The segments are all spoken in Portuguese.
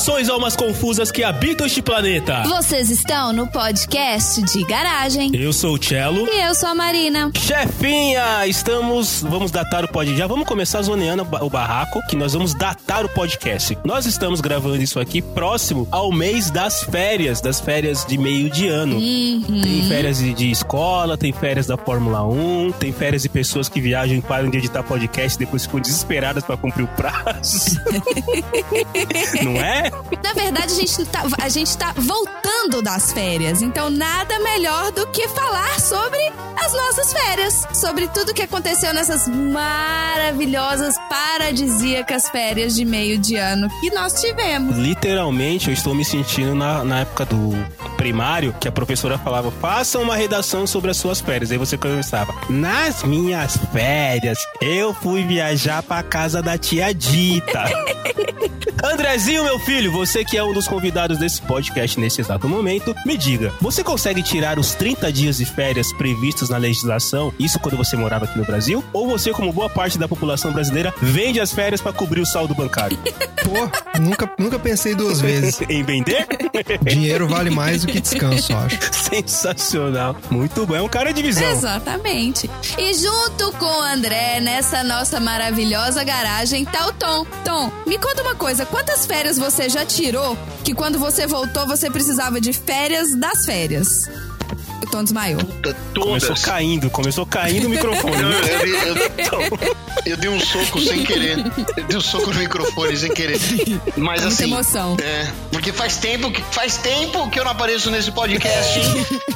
Saudações almas confusas que habitam este planeta. Vocês estão no podcast de garagem. Eu sou o Cello. E eu sou a Marina. Chefinha, estamos. Vamos datar o podcast. Já vamos começar zoneando o barraco, que nós vamos datar o podcast. Nós estamos gravando isso aqui próximo ao mês das férias, das férias de meio de ano. Uhum. Tem férias de, de escola, tem férias da Fórmula 1, tem férias de pessoas que viajam e param de editar podcast e depois ficam desesperadas para cumprir o prazo. Não é? Na verdade, a gente, tá, a gente tá voltando das férias, então nada melhor do que falar sobre as nossas férias, sobre tudo que aconteceu nessas maravilhosas, paradisíacas férias de meio de ano que nós tivemos. Literalmente, eu estou me sentindo na, na época do primário, que a professora falava, faça uma redação sobre as suas férias. Aí você começava, nas minhas férias, eu fui viajar pra casa da tia Dita. Andrezinho, meu filho, você que é um dos convidados desse podcast nesse exato momento, me diga, você consegue tirar os 30 dias de férias previstos na legislação, isso quando você morava aqui no Brasil? Ou você, como boa parte da população brasileira, vende as férias para cobrir o saldo bancário? Pô, nunca, nunca pensei duas vezes. em vender? Dinheiro vale mais do que descanso, eu acho. Sensacional. Muito bom. É um cara de visão. Exatamente. E junto com o André, nessa nossa maravilhosa garagem, tá o Tom. Tom, me conta uma coisa. Quantas férias você já tirou que quando você voltou você precisava de férias das férias? O Tom desmaiou. Puta, Começou todas. caindo, começou caindo o microfone. Eu, eu, eu- eu dei um soco sem querer. Eu dei um soco no microfone sem querer. Mas Muita assim. emoção. É, porque faz tempo, que, faz tempo que eu não apareço nesse podcast.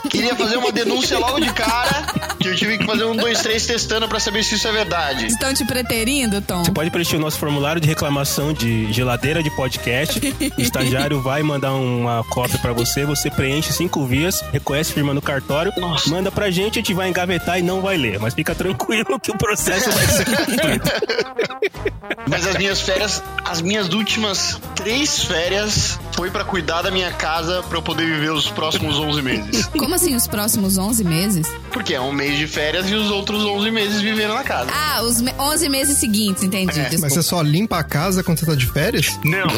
Queria fazer uma denúncia logo de cara. Que eu tive que fazer um, dois, três testando pra saber se isso é verdade. Estão te preterindo, Tom? Você pode preencher o nosso formulário de reclamação de geladeira de podcast. O estagiário vai mandar uma cópia pra você, você preenche cinco vias, reconhece firma no cartório, Nossa. manda pra gente, a gente vai engavetar e não vai ler. Mas fica tranquilo que o processo vai ser cumprido. Mas as minhas férias, as minhas últimas três férias foi pra cuidar da minha casa pra eu poder viver os próximos 11 meses. Como assim os próximos 11 meses? Porque é um mês de férias e os outros 11 meses vivendo na casa. Ah, os me- 11 meses seguintes, entendi. É. Mas você só limpa a casa quando você tá de férias? Não.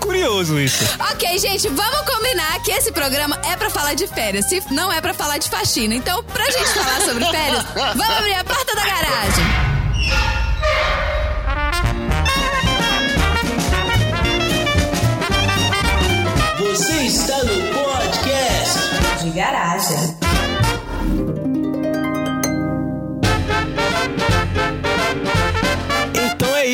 Curioso isso. Ok, gente, vamos combinar que esse programa é pra falar de férias, se não é pra falar de faxina. Então, pra gente falar sobre férias, vamos abrir a porta da garagem. Você está no podcast. de garagem.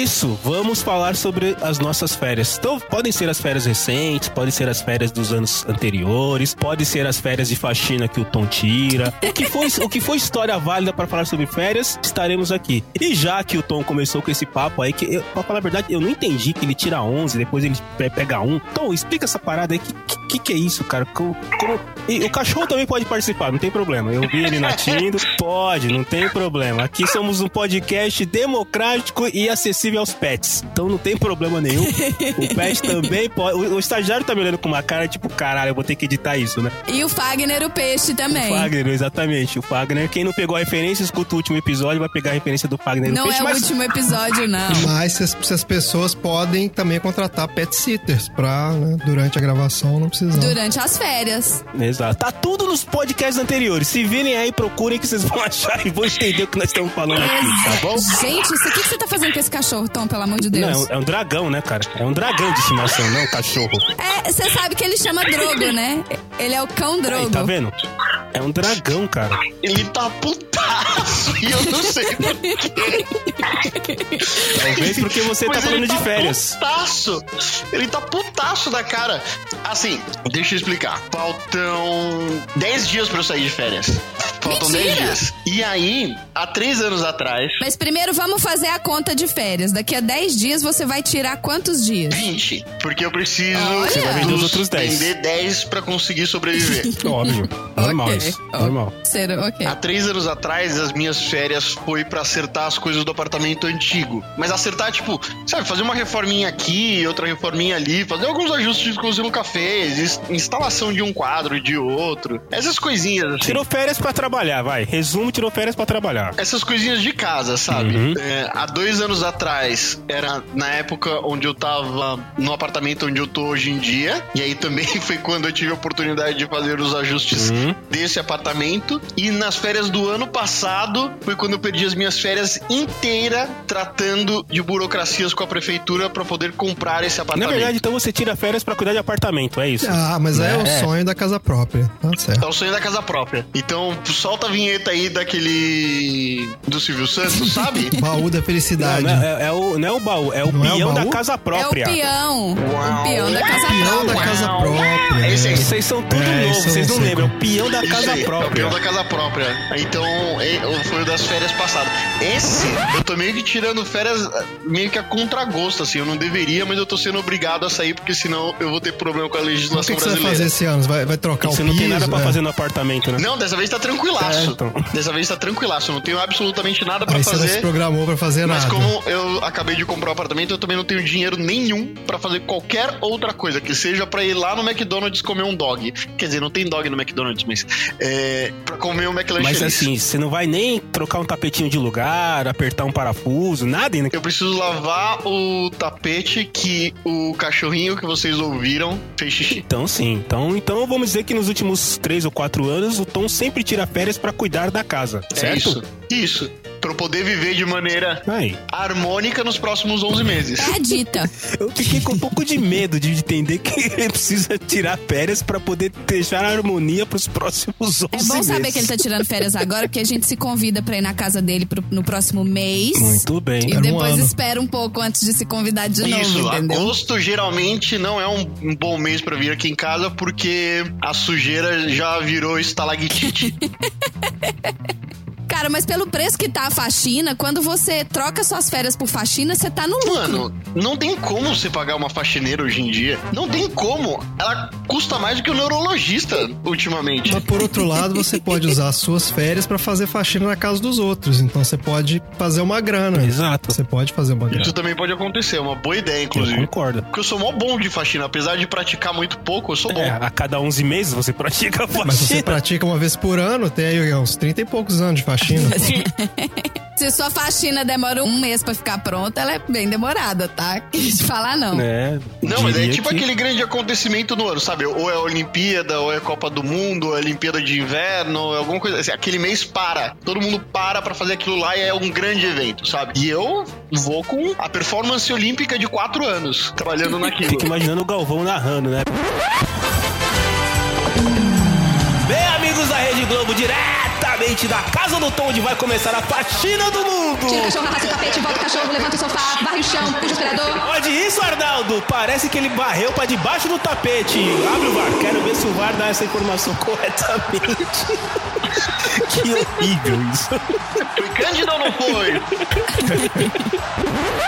Isso, vamos falar sobre as nossas férias. Então, podem ser as férias recentes, podem ser as férias dos anos anteriores, pode ser as férias de faxina que o Tom tira. O que foi, o que foi história válida para falar sobre férias, estaremos aqui. E já que o Tom começou com esse papo aí, que eu, pra falar a verdade, eu não entendi que ele tira 11, depois ele pe- pega um. Tom, explica essa parada aí, que que, que é isso, cara? Como, como- E o cachorro também pode participar, não tem problema. Eu vi ele latindo, pode, não tem problema. Aqui somos um podcast democrático e acessível aos pets. Então não tem problema nenhum. O pet também pode. O, o estagiário tá me olhando com uma cara tipo, caralho, eu vou ter que editar isso, né? E o Fagner, o peixe também. O Fagner, exatamente. O Fagner, quem não pegou a referência, escuta o último episódio, vai pegar a referência do Fagner. Não peixe, é o mas- último episódio, não. Mas se as, se as pessoas podem também contratar pet sitters pra, né, durante a gravação, não precisar. Durante as férias. Exato. Tá tudo nos podcasts anteriores. Se virem aí, procurem que vocês vão achar e vão entender o que nós estamos falando aqui, tá bom? Gente, isso, o que que você tá fazendo com esse cachorro, Tom, pelo amor de Não, é Deus? um, é um dragão, né, cara? É um dragão de estimação, não um cachorro. É, você sabe que ele chama Drogo, né? Ele é o cão Drogo. Aí, tá vendo? É um dragão, cara. Ele tá putaço e eu não sei porquê. Talvez porque você tá falando ele de férias. Putaço! Ele tá putaço da cara. Assim, deixa eu explicar. Faltam 10 dias pra eu sair de férias. Faltam Mentira! 10 dias. E aí, há 3 anos atrás, Mas primeiro vamos fazer a conta de férias. Daqui a 10 dias você vai tirar quantos dias? 20. Porque eu preciso Olha! Você vai vender os outros 10. vender 10 pra conseguir sobreviver. Óbvio. Normal Ok. isso. Ó, Normal. Ser, ok. Há três anos atrás, as minhas férias foi pra acertar as coisas do apartamento antigo. Mas acertar, tipo, sabe, fazer uma reforminha aqui, outra reforminha ali, fazer alguns ajustes que você nunca fez, ins- instalação de um quadro, de outro. Essas coisinhas, assim. Tirou férias pra trabalhar trabalhar, vai. Resumo, tirou férias pra trabalhar. Essas coisinhas de casa, sabe? Uhum. É, há dois anos atrás, era na época onde eu tava no apartamento onde eu tô hoje em dia. E aí também foi quando eu tive a oportunidade de fazer os ajustes Uhum. desse apartamento. E nas férias do ano passado, foi quando eu perdi as minhas férias inteiras tratando de burocracias com a prefeitura pra poder comprar esse Na apartamento. verdade, então você tira férias pra cuidar de apartamento, é isso? Ah, mas é, o É. sonho da casa própria. Tá certo. É o sonho da casa própria. Então, solta a vinheta aí daquele. do Silvio Santos, sabe? Baú da Não, felicidade. não, é, é o, não é o baú, é o Não é o peão da casa É o própria. peão. Uau. O peão da casa Peão da própria. casa própria. Esse aí. Vocês são tudo É, novo, vocês não não lembram. É o peão da casa aí, É o própria. peão da casa própria. Então, foi o das férias passadas. Esse, eu tô meio que tirando férias meio que a contragosto, assim. Eu não deveria, mas eu tô sendo obrigado a sair, porque senão eu vou ter problema com a O legislação que, que você vai brasileira. fazer esse ano? Você Vai, vai trocar Você o não piso? tem nada pra É. fazer no apartamento, né? Não, dessa vez tá tranquilaço. É, então. Dessa vez tá tranquilaço. Eu não tenho absolutamente nada pra Aí você não se fazer. programou pra fazer Mas nada. como eu acabei de comprar um apartamento, eu também não tenho dinheiro nenhum pra fazer qualquer outra coisa, que seja pra ir lá no McDonald's comer um dog. Quer dizer, não tem dog no McDonald's, mas é pra comer um McLanche. Mas assim, você não vai nem trocar um tapetinho de lugar, apertar um parafuso, nada ainda. Eu preciso lavar o tapete que o cachorrinho que vocês ouviram fez xixi. Então sim, então, então vamos dizer que nos últimos três ou quatro anos o Tom sempre tira férias pra cuidar da casa, É certo? isso. Isso. Pra eu poder viver de maneira Aí, harmônica nos próximos 11 meses. É a dita. eu fiquei com um pouco de medo de entender que ele precisa tirar férias pra poder deixar a harmonia pros próximos 11 É bom saber meses. que ele tá tirando férias agora, porque a gente se convida pra ir na casa dele pro- no próximo mês. Muito bem. E Era um depois ano. espera um pouco antes de se convidar de novo, Isso, entendeu? agosto geralmente não é um, um bom mês pra vir aqui em casa porque a sujeira já virou estalactite. Cara, mas pelo preço que tá a faxina, quando você troca suas férias por faxina, você tá no lucro. Mano, não tem como você pagar uma faxineira hoje em dia. Não tem como. Ela custa mais do que o neurologista ultimamente. Mas por outro lado, você pode usar as suas férias pra fazer faxina na casa dos outros. Então você pode fazer uma grana. Exato. Você pode fazer uma grana. Isso também pode acontecer, é uma boa ideia, Eu inclusive. concordo. Porque eu sou mó bom de faxina, apesar de praticar muito pouco, eu sou bom. É, a cada 11 meses você pratica a Mas você faxina. pratica uma vez por ano, tem aí uns 30 e poucos anos de faxina. Se sua faxina demora um mês pra ficar pronta, ela é bem demorada, tá? Te falar, não. É, Não, mas é tipo que- aquele grande acontecimento no ano, sabe? Ou é a Olimpíada, ou é a Copa do Mundo, ou é a Olimpíada de Inverno, ou é alguma coisa assim. Aquele mês para. Todo mundo para pra fazer aquilo lá e é um grande evento, sabe? E eu vou com a performance olímpica de quatro anos, trabalhando naquilo. Fica imaginando o Galvão narrando, né? Bem, amigos da Rede Globo, da Casa do Tom, onde vai começar a faxina do mundo. Tira o cachorro, arrasta o tapete, volta o cachorro, levanta o sofá, varre o chão, puxa o aspirador. Olha isso, Arnaldo. Parece que ele barreu pra debaixo do tapete. Abre o VAR. Quero ver se o VAR dá essa informação corretamente. que horrível isso. Foi Cândido ou não foi?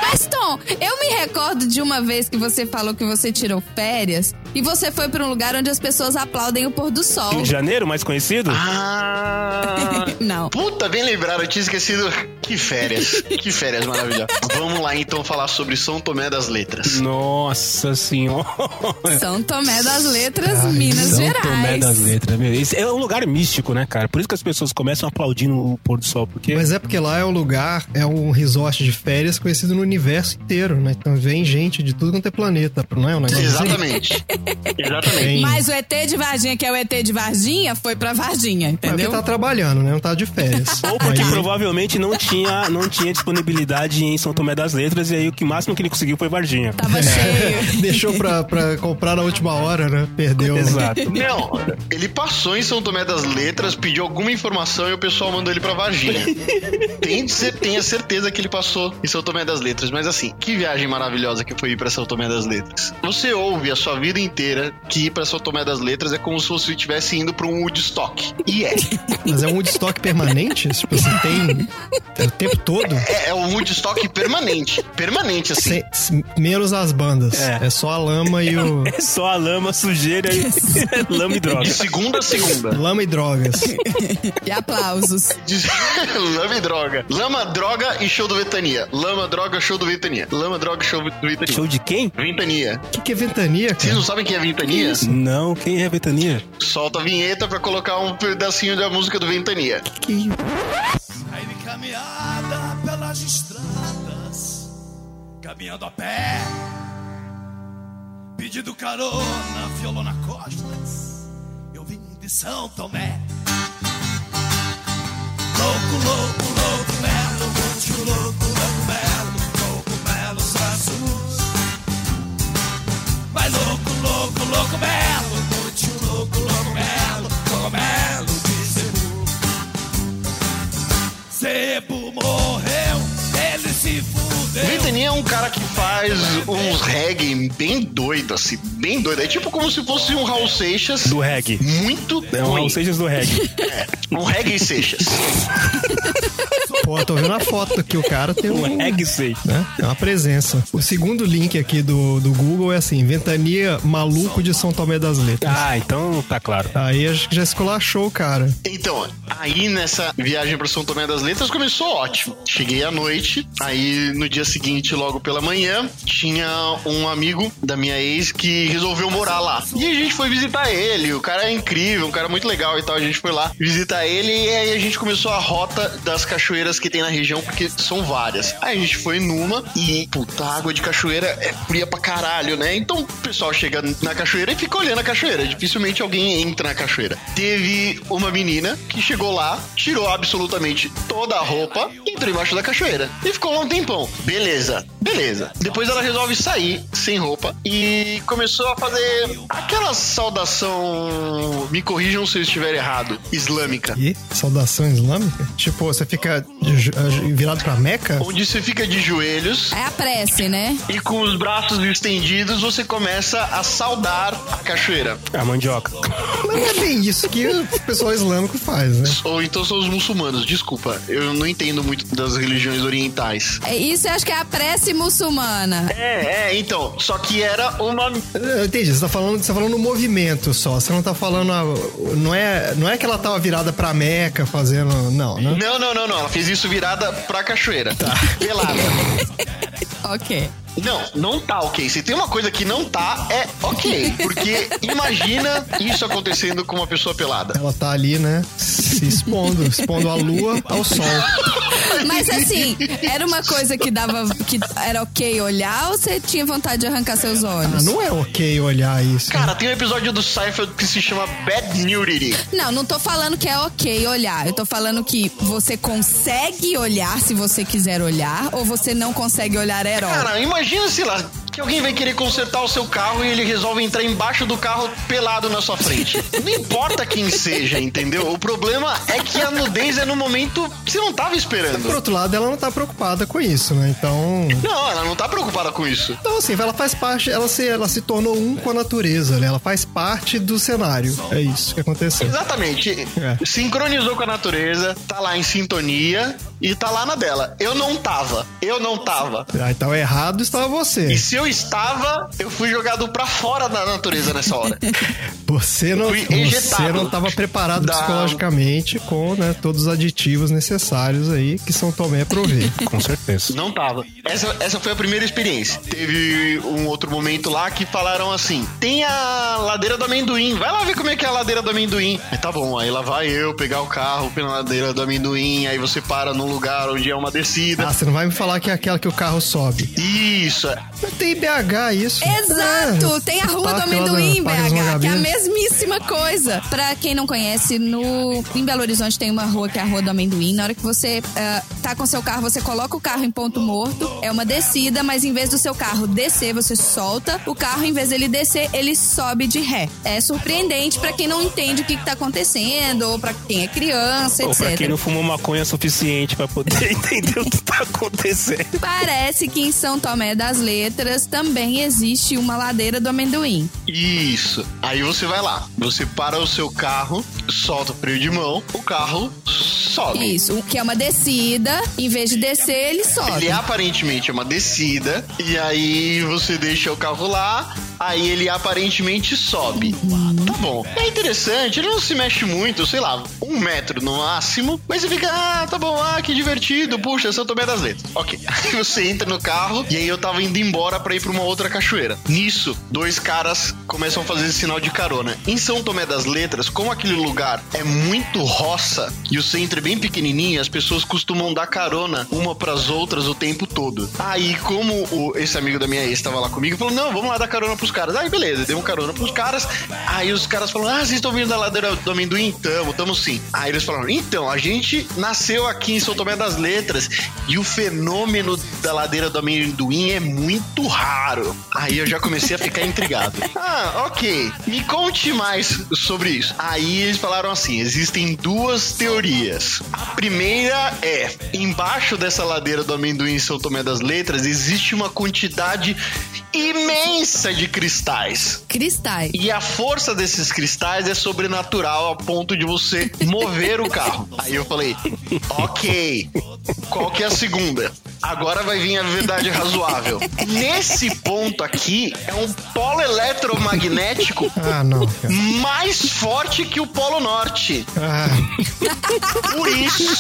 Mas, Tom, eu me recordo de uma vez que você falou que você tirou férias e você foi pra um lugar onde as pessoas aplaudem o pôr do sol. Rio de Janeiro, mais conhecido? Ah! Não. Puta, bem lembrado, eu tinha esquecido. Que férias. Que férias maravilhosas. Vamos lá então falar sobre São Tomé das Letras. Nossa senhora. São Tomé das Letras, Minas São Gerais. Tomé das Letras, meu. Esse é um lugar místico, né, cara? Por isso que as pessoas começam aplaudindo o pôr do sol, porque Mas é porque lá é um lugar, é um resort de férias conhecido no universo inteiro, né? Então vem gente de tudo quanto é planeta, não é um negócio assim? Exatamente. Exatamente. Mas o ET de Varginha, que é o ET de Varginha, foi pra Varginha, Mas porque entendeu? tá trabalhando, né? Não tá de férias. Ou porque Aí- provavelmente não tinha, não tinha disponibilidade em São Tomé das Letras, e aí o que máximo que ele conseguiu foi Varginha. Tava cheio. Deixou pra, pra comprar na última hora, né? Perdeu. Exato. Não, ele passou em São Tomé das Letras, pediu alguma informação e o pessoal mandou ele pra Varginha. Tem, cer- tenha certeza que ele passou em São Tomé das Letras, mas assim, que viagem maravilhosa que foi ir pra São Tomé das Letras. Você ouve a sua vida inteira que ir pra São Tomé das Letras é como se você estivesse indo pra um Woodstock. E é. Mas é um Woodstock permanente? Tipo assim, tem. o tempo todo. É, é um Woodstock permanente. Permanente, assim. Sem- menos as bandas. É. É. só a lama e o. É só a lama, sujeira e lama e droga. De segunda a segunda. lama e drogas. E aplausos. Lama e droga. Lama, droga e show do Ventania. Lama, droga, show do Ventania. Lama, droga, show do Ventania. Show de quem? Ventania. O que, que é ventania, Vocês cara? não sabem quem é Ventania? Não, quem é Betania? Solta a vinheta pra colocar um pedacinho da música do Ventania. Que... Aí de caminhada pelas estradas, caminhando a pé, pedindo carona, violona costas, eu vim de São Tomé. Louco, louco, louco, Ventania é um cara que faz uns reggae bem doido, assim, bem doido. É tipo como se fosse um Raul Seixas Do reggae. muito É um ruim. Raul Seixas do reggae. Um reggae Seixas. Pô, tô vendo a foto aqui. O cara tem um. Um Seixas. né? É uma presença. O segundo link aqui do, do Google é assim: Ventania Maluco de São Tomé das Letras. Ah, então tá claro. Aí acho que já esculachou o cara. Então, aí nessa viagem para São Tomé das Letras começou ótimo. Cheguei à noite, aí no dia seguinte, logo pela manhã, tinha um amigo da minha ex que resolveu morar lá. E a gente foi visitar ele. O cara é incrível, um cara muito legal e tal. A gente foi lá visitar ele e aí a gente começou a rota das cachoeiras que tem na região, porque são várias. Aí a gente foi numa e, puta, a água de cachoeira é fria pra caralho, né? Então o pessoal chega na cachoeira e fica olhando a cachoeira. Dificilmente alguém entra na cachoeira. Teve uma menina que chegou lá, tirou absolutamente toda a roupa, entrou embaixo da cachoeira e ficou lá um tempão. Beleza, beleza. Depois ela resolve sair sem roupa e começou a fazer aquela saudação. Me corrijam se eu estiver errado. Islâmica. E saudação islâmica? Tipo, você fica virado pra Meca? Onde você fica de joelhos É a prece, né? e com os braços estendidos você começa a saudar a cachoeira. A mandioca. Mas não é bem isso que o pessoal islâmico faz, né? Ou então são os muçulmanos, desculpa. Eu não entendo muito das religiões orientais. É, Isso eu acho que é a prece muçulmana. É, é, então. Só que era uma. Eu entendi, você tá falando, você tá falando no movimento só. Você não tá falando. a- não, é, não é que ela tava virada pra Meca fazendo. Não, né? Não, não, não, não. Ela fez isso virada pra cachoeira. Tá. Pelada. Ok. Não, não tá ok. Se tem uma coisa que não tá, é ok. Porque imagina isso acontecendo com uma pessoa pelada. Ela tá ali, né? Se expondo, expondo a lua ao sol. Mas assim, era uma coisa que dava. que era ok olhar ou você tinha vontade de arrancar seus Ah, olhos? não é ok olhar isso. Cara, tem um episódio do Seinfeld que se chama Bad Nudity. Não, não tô falando que é ok olhar. Eu tô falando que você consegue olhar se você quiser olhar, ou você não consegue olhar herói. Cara, imagina, sei lá, que alguém vai querer consertar o seu carro e ele resolve entrar embaixo do carro pelado na sua frente. Não importa quem seja, entendeu? O problema é que a nudez é no momento que você não tava Por esperando. outro lado, ela não tá preocupada com isso, né? Então. Não, ela não tá preocupada com isso. Então, assim, ela faz parte, ela se, ela se tornou um com a natureza, né? Ela faz parte do cenário. É isso que aconteceu. Exatamente. É. Sincronizou com a natureza, tá lá em sintonia e tá lá na dela. Eu não tava. Eu não tava. Ah, então errado estava você. E se eu estava, eu fui jogado pra fora da natureza nessa hora. Você não, você não estava preparado da- psicologicamente com né, todos os aditivos necessários aí que São Tomé provê. Com certeza. Não tava. Essa, essa foi a primeira experiência. Teve um outro momento lá que falaram assim: tem a ladeira do amendoim, vai lá ver como é que é a ladeira do amendoim. Aí tá bom, aí lá vai eu pegar o carro pela ladeira do amendoim, aí você para num lugar onde é uma descida. Ah, você não vai me falar que é aquela que o carro sobe. Isso, é. Mas tem BH isso. Exato! É, Tem a Rua do Amendoim, dos BH, que é a mesmíssima coisa. Pra quem não conhece, no em Belo Horizonte tem uma rua que é a Rua do Amendoim. Na hora que você ah, tá com seu carro, você coloca o carro em ponto morto. É uma descida, mas em vez do seu carro descer, você solta. O carro, em vez dele descer, ele sobe de ré. É surpreendente pra quem não entende o que, que tá acontecendo, ou pra quem é criança, Ou pra etc. quem não fumou maconha suficiente pra poder entender o que tá acontecendo. Parece que em São Tomé das Letras também existe uma ladeira do amendoim. Isso. Aí você vai lá, você para o seu carro, solta o freio de mão, o carro sobe. Isso, o que é uma descida, em vez de descer, ele sobe. Ele aparentemente é uma descida, e aí você deixa o carro lá, aí ele aparentemente sobe. Tá bom. É interessante, ele não se mexe muito, sei lá, um metro no máximo, mas você fica, ah, tá bom, ah, que divertido, puxa, São Tomé das Letras. Ok. Aí você entra no carro, e aí eu tava indo embora pra ir pra uma outra cachoeira. Nisso, dois caras começam a fazer sinal de carona. Em São Tomé das Letras, como aquele lugar é muito roça e o centro é bem pequenininho, as pessoas costumam dar carona uma pras outras o tempo todo. Aí, como o- esse amigo da minha ex tava lá comigo, falou: Não, vamos lá dar carona pros caras. Aí, beleza, deu um carona pros caras. Aí os caras falaram: Ah, vocês estão vindo da ladeira do amendoim? Tamo, tamo sim. Aí eles falaram: Então, a gente nasceu aqui em São Tomé das Letras e o fenômeno da ladeira do amendoim é muito raro. Aí eu já comecei a ficar intrigado. Ah, ok. Me conte mais sobre isso. Aí eles falaram assim: existem duas teorias. A primeira é: embaixo dessa ladeira do amendoim em São Tomé das Letras existe uma quantidade imensa de cristais. Cristais. E a força desses cristais é sobrenatural a ponto de você mover o carro. Aí eu falei, ok, qual que é a segunda? Agora vai vir a verdade razoável. Nesse ponto aqui é um polo eletromagnético Ah, não, cara. mais forte que o Polo Norte. Ah, Por isso,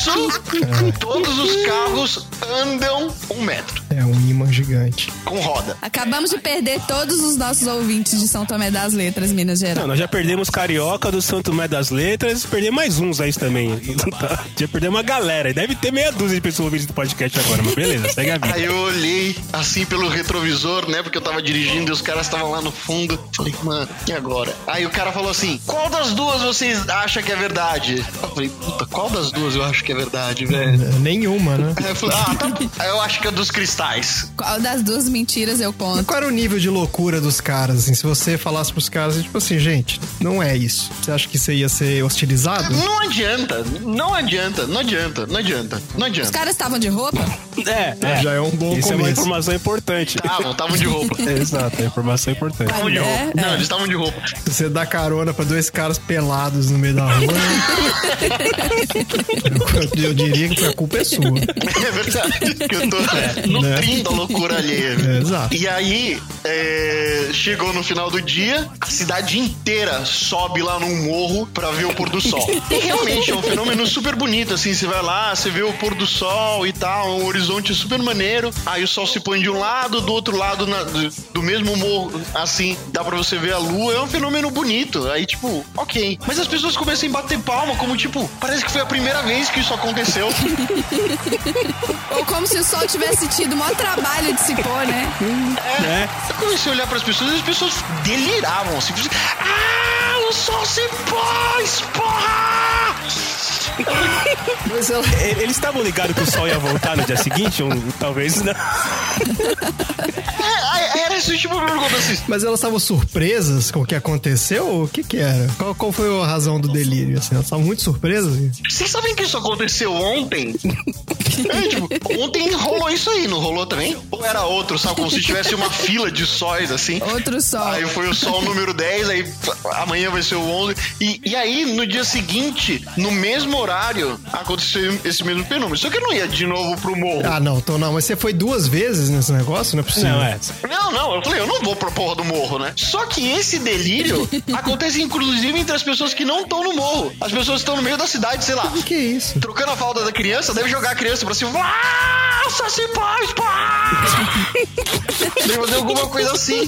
todos os carros andam um metro é um imã gigante. com roda. Acabamos de perder todos os nossos ouvintes de São Tomé das Letras, Minas Gerais. Não, nós já perdemos Carioca do Santo Tomé das Letras, perdemos mais uns aí também. Já perdemos uma galera. Deve ter meia dúzia de pessoas ouvindo esse podcast agora, mas beleza, segue a vida. Aí eu olhei assim pelo retrovisor, né? Porque eu tava dirigindo e os caras estavam lá no fundo. Falei, mano, e agora? Aí o cara falou assim: qual das duas vocês acham que é verdade? Eu falei, puta, qual das duas eu acho que é verdade, velho? É, Nenhuma, né? Aí eu falei, ah, tá bom. Aí eu acho que é dos cristais. Qual das duas mentiras eu E conto? qual era o nível de loucura dos caras, assim? Se você falasse pros caras, tipo assim, gente, não é isso. Você acha que você ia ser hostilizado? Não adianta, não adianta, não adianta, não adianta, não Os adianta. caras estavam de roupa? É, é. Já é um bom Isso é uma começo. informação importante. Estavam, estavam de roupa. Exato, é informação importante. Estavam de É, roupa. Não, é. eles estavam de roupa. Você dá carona pra dois caras pelados no meio da rua, eu, eu diria que a culpa é sua. É verdade. Que eu tô a loucura alheia. É, exato. E aí, é, chegou no final do dia, a cidade inteira sobe lá num morro pra ver o pôr do sol. E realmente é um fenômeno super bonito, assim, você vai lá, você vê o pôr do sol e tal, um horizonte super maneiro. Aí o sol se põe de um lado, do outro lado na- do, do mesmo morro, assim, dá pra você ver a lua. É um fenômeno bonito. Aí, tipo, ok. Mas as pessoas começam a bater palma, como tipo, parece que foi a primeira vez que isso aconteceu. Ou como se o sol tivesse tido maior trabalho de se pôr, né? É. Eu comecei a olhar pras pessoas e as pessoas deliravam, assim. Ah, o sol se pôs, porra! Mas ela, E- Eles estavam ligados que o sol ia voltar no dia seguinte? Ou, talvez não. É, era esse tipo de pergunta, assim. mas elas estavam surpresas com o que aconteceu? Ou o que que era? Qual, qual foi a razão do delírio? Assim, elas estavam muito surpresas? Vocês sabem que isso aconteceu ontem? É, tipo, ontem rolou isso aí, não rolou também? Ou era outro, sabe? Como se tivesse uma fila de sóis, assim. Outro sol. Aí foi o sol número 10, aí amanhã vai ser o 11. E, e aí, no dia seguinte, no mesmo horário, aconteceu esse mesmo fenômeno. Só que eu não ia de novo pro morro. Ah, não, então não. Mas você foi duas vezes nesse negócio? Não é possível. Não, é. Não, não, eu falei, eu não vou pra porra do morro, né? Só que esse delírio acontece inclusive entre as pessoas que não estão no morro. As pessoas estão no meio da cidade, sei lá, O que é isso? trocando a falda da criança, deve jogar a criança pra cima. Ah, Saci paz, pá! Deve fazer alguma coisa assim.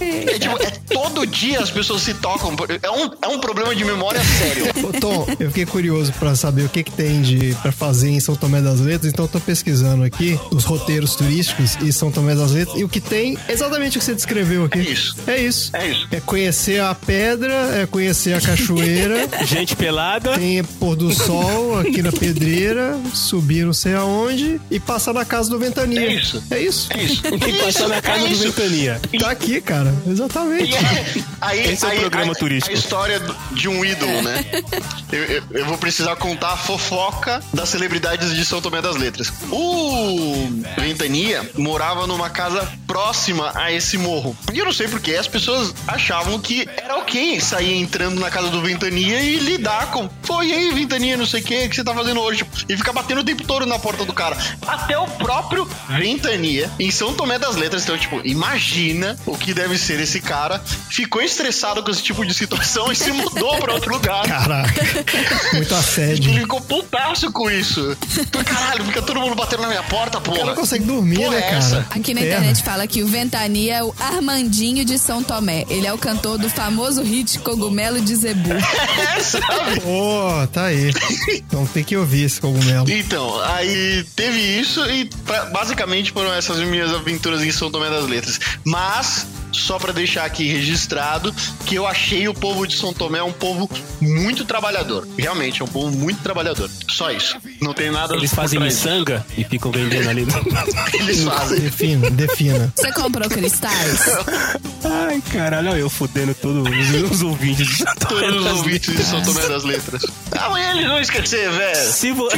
É, tipo, é todo dia as pessoas se tocam. É um, é um problema de memória sério. Ô, Tom, eu fiquei curioso pra saber o que que tem de para fazer em São Tomé das Letras, então eu tô pesquisando aqui os roteiros turísticos em São Tomé das Letras e o que tem é exatamente o que você descreveu aqui. É isso. É isso. É isso. É conhecer a pedra, é conhecer a cachoeira, Gente pelada. tem pôr do sol aqui na pedreira, subir não sei aonde e passar na casa do Ventania. É isso. É isso. É isso. Tem que passar na casa É do. Ventania. Tá aqui, cara. Exatamente. E é- aí, Esse é o aí- programa a- turístico. A história de um ídolo, né? Eu, eu- eu vou precisar contar a fofoca das celebridades de São Tomé das Letras. O Ventania morava numa casa próxima a esse morro. E eu não sei porque as pessoas achavam que era ok sair entrando na casa do Ventania e lidar com. Pô, e aí, Ventania, não sei o que, o que você tá fazendo hoje? E ficar batendo o tempo todo na porta do cara. Até o próprio Ventania, em São Tomé das Letras. Então, tipo, imagina o que deve ser esse cara. Ficou estressado com esse tipo de situação e se mudou pra outro lugar. Caraca. Muito assédio. Ele ficou putaço com isso. Caralho, fica todo mundo batendo na minha porta, O cara porra. não consegue dormir, Porra né, é cara? essa? Aqui na internet fala que o Ventania é o Armandinho de São Tomé. Ele é o cantor do famoso hit Cogumelo de Zebu. É, sabe? Pô, tá aí. Então tem que ouvir esse cogumelo. Então, aí teve isso e pra- basicamente foram essas minhas aventuras em São Tomé das Letras. Mas, só pra deixar aqui registrado, que eu achei o povo de São Tomé um povo muito trabalhador. Realmente, é um povo muito trabalhador. Só isso. Não tem nada Eles fazem miçanga e ficam vendendo ali. Eles fazem. Defina, defina. Você comprou cristais? Ai, caralho, olha eu fudendo todos os, os ouvintes. de São Tomé Todos os das ouvintes de São Tomé das Letras. Amanhã eles vão esquecer, velho. Se, vo...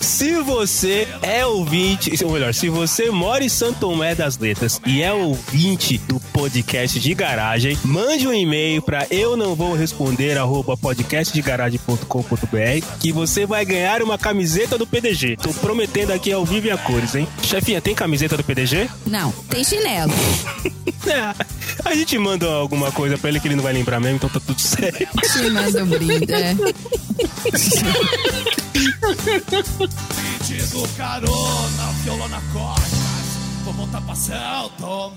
se você é ouvinte, ou melhor, se você mora em Santo Tomé das Letras e é ouvinte do podcast de garagem, mande um e-mail para eu não vou responder arroba podcastdegaragem.com.br que você vai ganhar uma camiseta do PDG. Tô prometendo aqui ao vivo e a cores, hein? Chefinha, tem camiseta do PDG? Não, tem chinelo. É, a gente manda alguma coisa pra ele que ele não vai lembrar mesmo, então tá tudo certo. Te manda um brinde, é. Pedindo carona, violona costas. Como tá passando?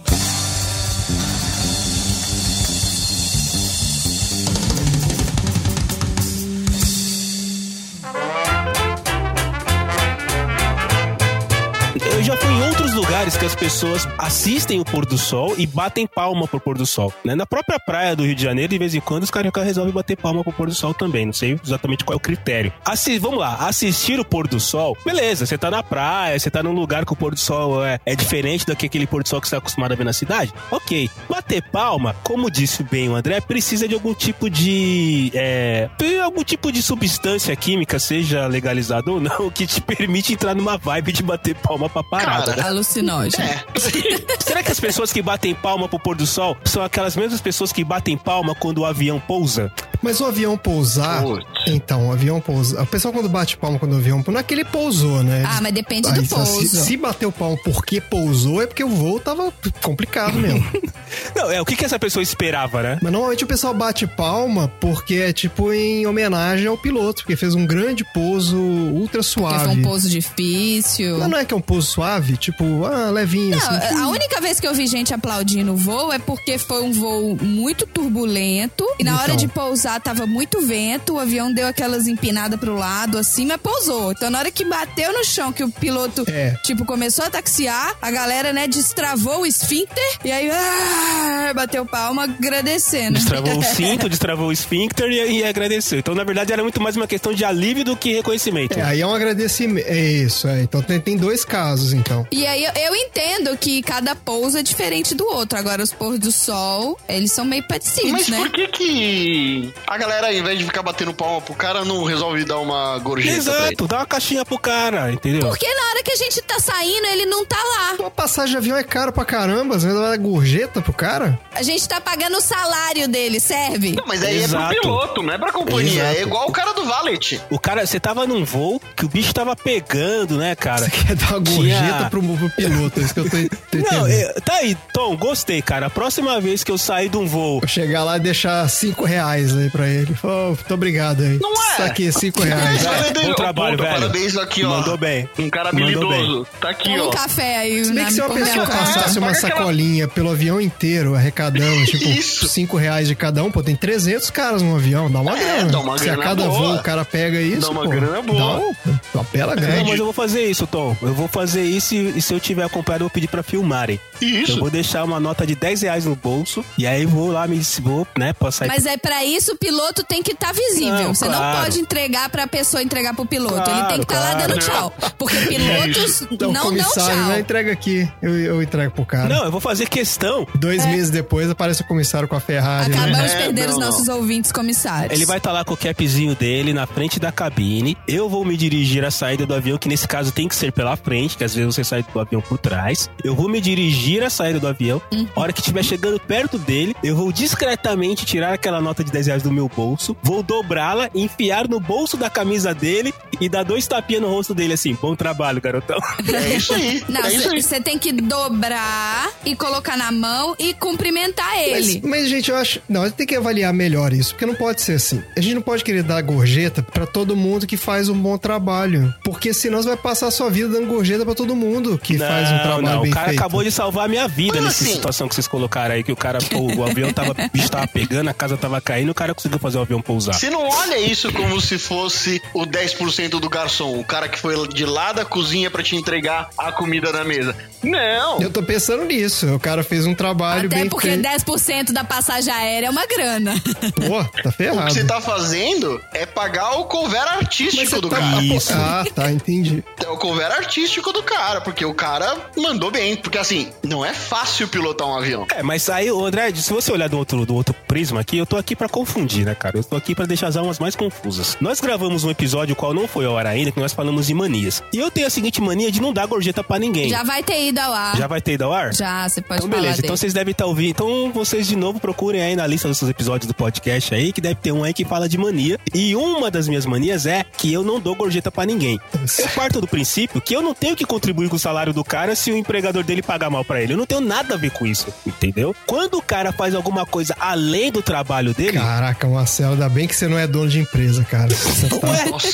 Eu já fui em outros lugares que as pessoas assistem o pôr do sol e batem palma pro pôr do sol. Né? Na própria praia do Rio de Janeiro, de vez em quando, os carioca resolvem bater palma pro pôr do sol também. Não sei exatamente qual é o critério. Assi vamos lá, assistir o pôr do sol, beleza, você tá na praia, você tá num lugar que o pôr do sol é, é diferente do que aquele pôr do sol que você tá acostumado a ver na cidade. Ok. Bater palma, como disse bem o André, precisa de algum tipo de. É, algum tipo de substância química, seja legalizado ou não, que te permite entrar numa vibe de bater palma pra parada. Cara, né? Alucinógeno. É. Será que as pessoas que batem palma pro pôr do sol são aquelas mesmas pessoas que batem palma quando o avião pousa? Mas o avião pousar. Putz. Então, o avião pousa. O pessoal quando bate palma quando o avião. Não é que ele pousou, né? Ah, mas depende Aí, do se- pouso. Se, bateu palma porque pousou, é porque o voo tava complicado mesmo. Não, é o que, que essa pessoa esperava, né? Mas normalmente o pessoal bate palma porque é tipo em homenagem ao piloto, porque fez um grande pouso ultra Porque foi suave. um pouso difícil. Mas não é que é um pouso suave? Tipo, ah, levinho, Não, assim. a única vez que eu vi gente aplaudindo o voo é porque foi um voo muito turbulento e na Então. hora de pousar tava muito vento, o avião deu aquelas empinadas pro lado assim, mas pousou. Então na hora que bateu no chão, que o piloto, É. tipo, começou a taxiar, a galera, né, destravou o esfíncter e aí ah, bateu palma agradecendo. Destravou o cinto, destravou o esfíncter e, e agradeceu. Então, na verdade, era muito mais uma questão de alívio do que reconhecimento. É, aí é um agradecimento. É isso, é. Então tem, tem dois casos, então. E aí eu, eu entendo que cada pouso é diferente do outro. Agora os pôr do sol, eles são meio parecidos, Mas né? por que que a galera, ao invés de ficar batendo palma pro cara, não resolve dar uma gorjeta pra ele? Exato, dá uma caixinha pro cara, entendeu? Porque na hora que a gente tá saindo, ele não tá lá. Uma passagem de avião é caro pra caramba, você vai dar gorjeta pro cara? A gente tá pagando o salário dele, serve? Não, mas aí é Exato. pro piloto, não é pra companhia. Exato. É igual o cara do Valet. O cara, você tava num voo que o bicho tava pegando, né, cara? Você quer dar uma Tinha- gorjeta pro, pro piloto, é isso que eu tô, tô Não, entendendo. é, tá aí, Tom, gostei, cara. A próxima vez que eu sair de um voo Vou chegar lá e deixar cinco reais aí pra ele. Oh, muito obrigado aí. Não é? Isso aqui, cinco reais. É, Parabéns, bom trabalho, puta, velho. Parabéns aqui, ó. Mandou bem. Um cara habilidoso. Tá aqui, Toma ó. um café aí Se bem na que se uma pessoa passasse uma Paga aquela- sacolinha pelo avião inteiro arrecadando, tipo, Isso. 5 reais de cada um. Pô, tem 300 caras no avião, dá uma É, grana. dá uma Se a cada boa. voo o cara pega isso, Dá uma pô, grana boa. Dá um- uma bela Não, grana. mas eu vou fazer isso, Tom. Eu vou fazer isso e, e se eu tiver acompanhado, eu vou pedir pra filmarem. Eu Isso. vou deixar uma nota de 10 reais no bolso e aí vou lá, me vou, né, passar Mas é pra isso o piloto tem que estar visível. Não, Você não claro. pode entregar pra pessoa entregar pro piloto. Ele Claro, tem que estar lá claro. dando tchau. Porque pilotos Então, não dão tchau. né? Entrega aqui. Eu, eu entrego pro cara. Não, eu vou fazer questão. Dois meses depois aparece o comissário com a Ferrari. né? Acabamos de É, perder não, os não. nossos ouvintes comissários. Ele vai estar lá com o capzinho dele na frente da cabine. Eu vou me dirigir à saída do avião, que nesse caso tem que ser pela frente, que às vezes você sai do avião por trás. Eu vou me dirigir à saída do avião. A hora que estiver chegando perto dele, eu vou discretamente tirar aquela nota de 10 reais do meu bolso, vou dobrá-la, enfiar no bolso da camisa dele e dar dois tapinhas no rosto dele assim. Bom trabalho, garotão. É isso aí. Não, é você tem que dobrar e colocar na mão e cumprimentar Mas, ele. mas, gente, eu acho. Não, tem que avaliar melhor isso, porque não pode ser assim. A gente não pode querer dar gorjeta pra todo mundo que faz um bom trabalho. Porque senão você vai passar a sua vida dando gorjeta pra todo mundo que faz um trabalho não, bem o cara feito. acabou de salvar a minha vida Como nessa assim? situação que vocês colocaram aí, que o cara, pô, o avião tava, o bicho tava pegando, a casa tava caindo, o cara conseguiu fazer o avião pousar. Você não olha isso como se fosse o 10% do garçom, o cara que foi de lá da cozinha pra te entregar a comida na mesa. Não. Eu tô pensando nisso. O cara fez um trabalho Até bem porque feito. 10% da passagem aérea é uma grana. Pô, tá O ferrado. que você tá fazendo é pagar o cover artístico do Tá- cara. Isso. Ah, tá, entendi. É o cover artístico do cara, porque o cara mandou bem. Porque assim, não é fácil pilotar um avião. É, mas aí, André, se você olhar do outro, do outro prisma aqui, eu tô aqui pra confundir, né, cara? Eu tô aqui pra deixar as almas mais confusas. Nós gravamos um episódio qual não foi ao ar ainda, que nós falamos de manias. E eu tenho a seguinte mania de não dar gorjeta pra ninguém. Já vai ter ido ao ar. Já vai ter ido ao ar? Já, você pode Então, falar beleza. dele. Então vocês devem estar ouvindo. Então vocês de novo procurem aí na lista dos seus episódios do podcast aí, que deve ter um aí que fala de mania. E uma das minhas manias é que eu não dou gorjeta pra ninguém. Eu parto do princípio que eu não tenho que contribuir com o salário do cara se o empregador dele pagar mal pra ele. Eu não tenho nada a ver com isso, entendeu? Quando o cara faz alguma coisa além do trabalho dele. Caraca, Marcelo, ainda bem que você não é dono de empresa, cara. Você tá- Ué, Nossa,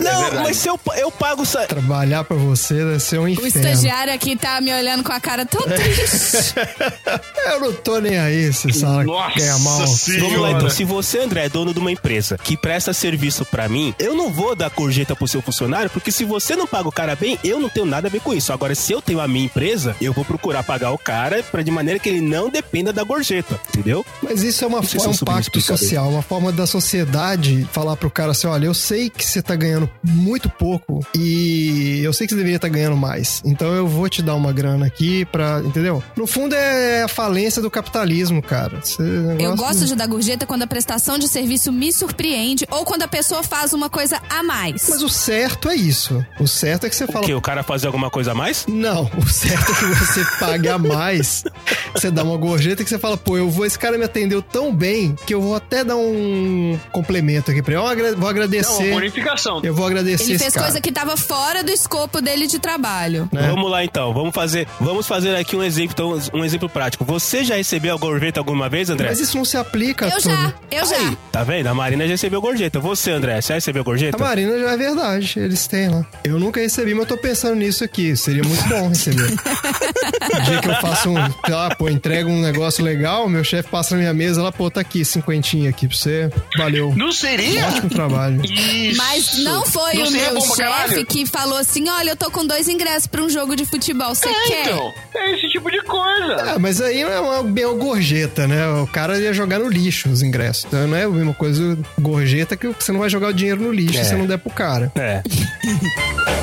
é não, verdade. mas se eu, eu pago. sa- Trabalhar pra você deve ser um O inferno. estagiário aqui tá me olhando com a cara tão triste. Eu não tô nem aí, se sabe Nossa ganha mal. senhora. Vamos lá então, se você, André, é dono de uma empresa que presta serviço pra mim, eu não vou dar gorjeta pro seu funcionário, porque se você não paga o cara bem, eu não tenho nada a ver com isso. Agora, se eu tenho a minha empresa, eu vou procurar pagar o cara pra de maneira que ele não dependa da gorjeta, entendeu? Mas isso é, uma, sei é um pacto bem. Social, uma forma da sociedade falar pro cara assim: olha, eu sei que você tá ganhando muito pouco e eu sei que você deveria estar ganhando mais. Então eu vou te dar uma grana aqui pra. Entendeu? No fundo é a falência do capitalismo, cara. Esse negócio- Eu gosto de dar gorjeta quando a prestação de serviço me surpreende ou quando a pessoa faz uma coisa a mais. Mas o certo é isso. O certo é que você fala. Porque o cara fazer alguma coisa a mais? Não, o certo é que você paga mais. Você dá uma gorjeta que você fala, pô, eu vou, esse cara me atendeu tão bem que eu vou até dar um complemento aqui pra ele. Eu vou Não, agradecer. uma bonificação. eu vou agradecer Ele esse fez cara. coisa que tava fora do escopo dele de trabalho. né? Vamos lá então, vamos fazer, vamos fazer aqui um exemplo, então, um exemplo prático. Você já recebeu a gorjeta alguma vez, André? Mas isso não se aplica a Eu tudo. já, eu já. Aí, tá vendo? A Marina já recebeu gorjeta. Você, André, você já recebeu A gorjeta? Marina já é verdade, eles têm lá. Eu nunca recebi, mas eu tô pensando nisso aqui. Seria muito bom receber. o dia que eu faço um, sei lá, pô, entrego um negócio legal, meu chefe passa na minha mesa lá, pô, tá aqui, cinquentinha aqui pra você. Valeu. Não seria? Ótimo trabalho. Isso. Mas não foi Não o meu chefe que falou assim: olha, eu tô com dois ingressos pra um jogo de futebol. Você É, quer? então. É esse tipo de coisa. Ah, mas aí não é uma, bem uma gorjeta, né? O cara ia jogar no lixo os ingressos. Então não é a mesma coisa gorjeta que você não vai jogar o dinheiro no lixo É. se você não der pro cara. É.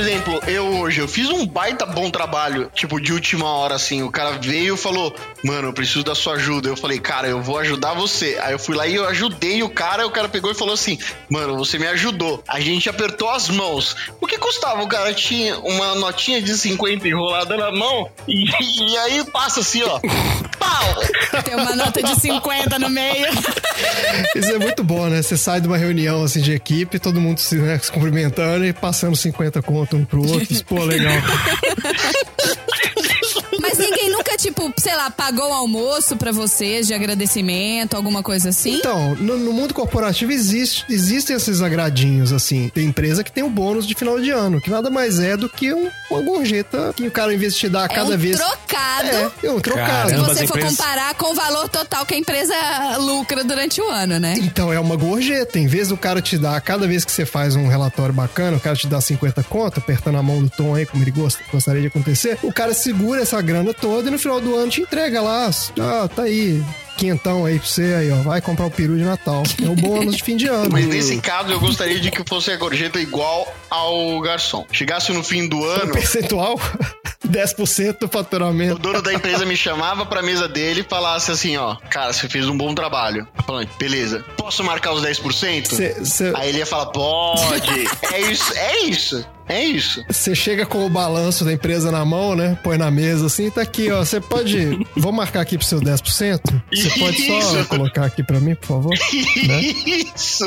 Exemplo, eu hoje, eu fiz um baita bom trabalho, tipo, de última hora, assim. O cara veio e falou, mano, eu preciso da sua ajuda. Eu falei, cara, eu vou ajudar você. Aí eu fui lá e eu ajudei o cara, o cara pegou e falou assim, mano, você me ajudou. A gente apertou as mãos. O que custava? O cara tinha uma notinha de 50 enrolada na mão e, e aí passa assim, ó. Tem uma nota de 50 no meio. Isso é muito bom, né? Você sai de uma reunião assim de equipe, todo mundo se, né, se cumprimentando e passando 50 conto um pro outro. Pô, legal. Tipo, sei lá, pagou o almoço pra vocês de agradecimento, alguma coisa assim? Então, no, no mundo corporativo existe, existem esses agradinhos, assim. Tem empresa que tem o bônus de final de ano, que nada mais é do que um- uma gorjeta que o cara, em vez de te dar a É cada um vez. trocado. É, é um trocado. Se você for empresas- comparar com o valor total que a empresa lucra durante o ano, né? Então é uma gorjeta. Em vez do cara te dar, cada vez que você faz um relatório bacana, o cara te dá 50 conto, apertando a mão do Tom aí, como ele gosta, gostaria de acontecer, o cara segura essa grana toda e no final do ano te entrega lá. Ah, tá aí. Quentão aí pra você aí, ó. Vai comprar o peru de Natal. É o bônus de fim de ano. Mas nesse caso, eu gostaria de que fosse a gorjeta igual ao garçom. Chegasse no fim do ano, Percentual? 10% do o faturamento. dono da empresa me chamava pra mesa dele e falasse assim, ó, cara, você fez um bom trabalho. Falando, beleza, posso marcar os 10%? Cê- cê- Aí ele ia falar, pode. é isso, é isso, é isso. Você chega com o balanço da empresa na mão, né? Põe na mesa assim, tá aqui, ó. Você pode. Vou marcar aqui pro seu 10%? Você pode só Isso. colocar aqui pra mim, por favor? Né? Isso.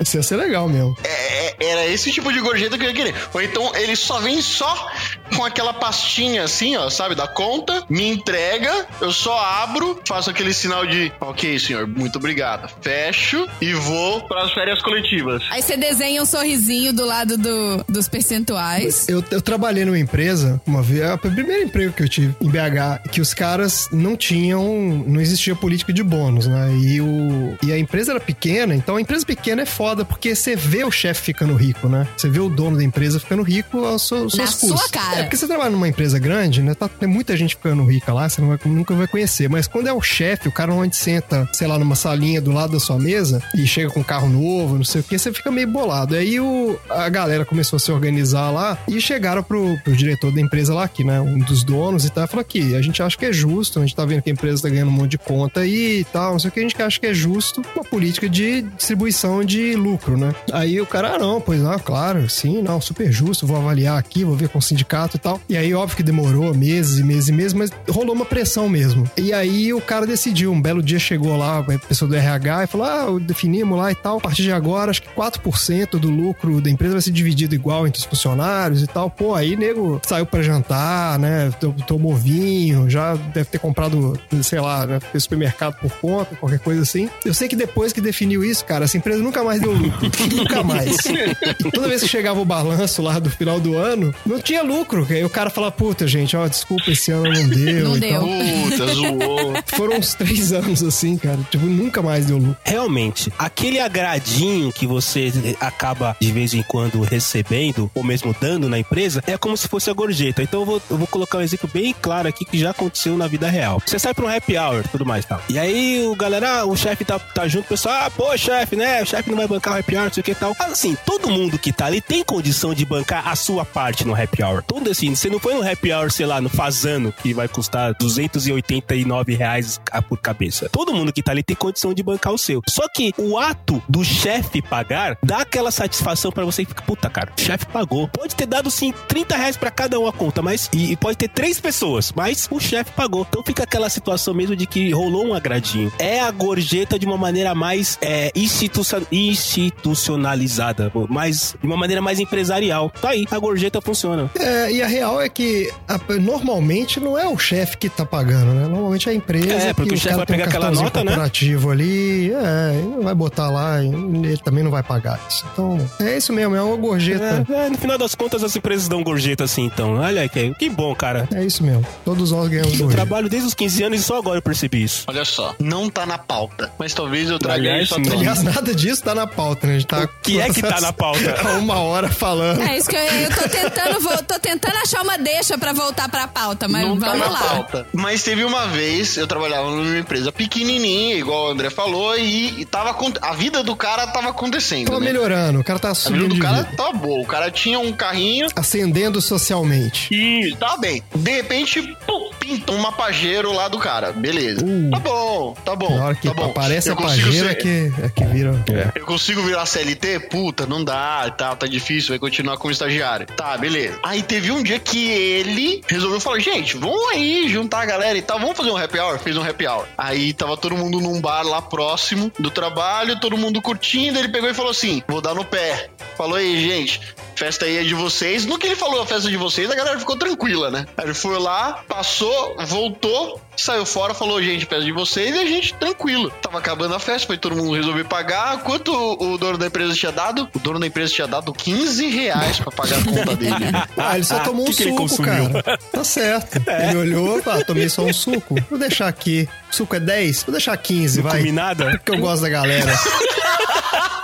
Isso ia ser legal mesmo. É, era esse tipo de gorjeta que eu ia querer. Ou então ele só vem só com aquela pastinha assim, ó, sabe, da conta, me entrega, eu só abro, faço aquele sinal de, ok, senhor, muito obrigado. Fecho e vou para as férias coletivas. Aí você desenha um sorrisinho do lado do- dos percentuais. Eu, eu trabalhei numa empresa, uma vez, é o primeiro emprego que eu tive em BH, que os caras não tinham, não existia política de bônus, né? E, o, e a empresa era pequena, então a empresa pequena é foda, porque você vê o chefe ficando rico, né? Você vê o dono da empresa ficando rico aos seus, Na seus sua custos. cara. É, porque você trabalha numa empresa grande, né? Tá, tem muita gente ficando rica lá, você não vai- nunca vai conhecer. Mas quando é o chefe, o cara onde senta, sei lá, numa salinha do lado da sua mesa e chega com um carro novo, não sei o que, você fica meio bolado. Aí o, a galera começou a se organizar lá e chegaram pro, pro diretor da empresa lá, que, né, um dos donos e tal, falou aqui, a gente acha que é justo, a gente tá vendo que a empresa tá ganhando um monte de conta aí e tal, não sei o que, a gente acha que é justo uma política de distribuição de lucro, né? Aí o cara, ah, não, pois não, claro, sim, não, super justo, vou avaliar aqui, vou ver com o sindicato e tal. E aí, óbvio que demorou meses e meses e meses, mas rolou uma pressão mesmo. E aí o cara decidiu, um belo dia chegou lá, a pessoa do RH e falou, ah, definimos lá e tal, a partir de agora, acho que 4% do lucro da empresa vai ser dividido igual entre os funcionários e tal. Pô, aí nego saiu pra jantar, né, to- tomou vinho, já deve ter comprado, sei lá, né, fez supermercado por conta, qualquer coisa assim. Eu sei que depois que definiu isso, cara, essa empresa nunca mais deu lucro. nunca mais. E toda vez que chegava o balanço lá do final do ano, não tinha lucro. Aí o cara fala, puta, gente, ó, desculpa, esse ano não deu. Não e deu. tal. Puta, zoou. Foram uns três anos assim, cara. Tipo, nunca mais deu lucro. Realmente, aquele agradinho que você acaba de vez em quando recebendo ou mesmo dando na empresa é como se fosse a gorjeta. Então eu vou, eu vou colocar um exemplo bem claro aqui que já aconteceu na vida real. Você sai pra um happy hour tudo mais tal. E aí o galera, ah, o chefe tá, tá junto, o pessoal, ah, pô, chefe, né? O chefe não vai bancar o happy hour, não sei o que tal. Assim, todo mundo que tá ali tem condição de bancar a sua parte no happy hour. Todo assim, você não foi no happy hour, sei lá, no Fazano, que vai custar 289 reais por cabeça. Todo mundo que tá ali tem condição de bancar o seu. Só que o ato do chefe pagar dá aquela satisfação pra você e fica, puta, cara, o chefe pagou. Pode ter dado sim 30 reais pra cada um a conta, mas. E, e pode ter três pessoas, mas o chefe pagou. Então fica aquela situação mesmo de que rolou um agradinho. É a gorjeta de uma maneira mais é, institucion- institucionalizada, mais, de uma maneira mais empresarial. Tá aí, a gorjeta funciona. É, e a real é que a- normalmente não é o chefe que tá pagando, né? Normalmente é a empresa. É, porque que o chefe vai tem um pegar aquela nota, né? corporativo ali, é, vai botar lá, e ele também não vai pagar isso. Então, é isso mesmo, é uma gorjeta. É, no final das contas, as empresas dão gorjeta assim, então. Olha que, que bom, cara. É, isso mesmo. Todos nós ganhamos Eu gorjeta. trabalho desde os 15 anos e só agora eu percebi isso. Olha só, não tá na pauta, mas talvez eu traga Aliás, isso sim. Aliás, nada disso tá na pauta, né? A gente tá. O que é que tá na pauta? Uma hora falando. É isso que eu, eu tô tentando, vou- tô tentando achar uma deixa pra voltar pra pauta, mas não tá vamos na lá. pauta. Mas teve uma vez, eu trabalhava numa empresa pequenininha, igual o André falou, e, e tava, a vida do cara tava acontecendo, Tava né? melhorando, o cara tá A vida subindo do cara vida. tá boa. O cara tinha um carrinho Ascendendo socialmente. e tá bem. De repente, pum, pinta um mapageiro lá do cara. Beleza. Uh. Tá bom, tá bom. Na hora que tá bom. aparece Eu a consigo pajeira é ser- que, é que vira. Eu consigo virar CLT? Puta, não dá e tal, tá difícil, vai continuar como estagiário. Tá, beleza. Aí teve um dia que ele resolveu falar, gente, vamos aí juntar a galera e tal, vamos fazer um happy hour? Fez um happy hour. Aí tava todo mundo num bar lá próximo do trabalho, todo mundo curtindo, ele pegou e falou assim, vou dar no pé. Falou aí, gente, festa aí é de vocês. No que ele falou a festa de vocês, a galera ficou tranquila, né? Ele foi lá, passou, voltou, saiu fora, falou, gente, festa de vocês, e a gente tranquilo. Tava acabando a festa, foi todo mundo resolver pagar. Quanto o dono da empresa tinha dado? O dono da empresa tinha dado 15 reais pra pagar a conta dele. Ah, ele só tomou Que um que suco, consumiu? cara. Tá certo. Ele olhou ah, tomei só um suco. Vou deixar aqui. O suco é 10? Vou deixar 15, vai. comi nada? Porque eu gosto da galera.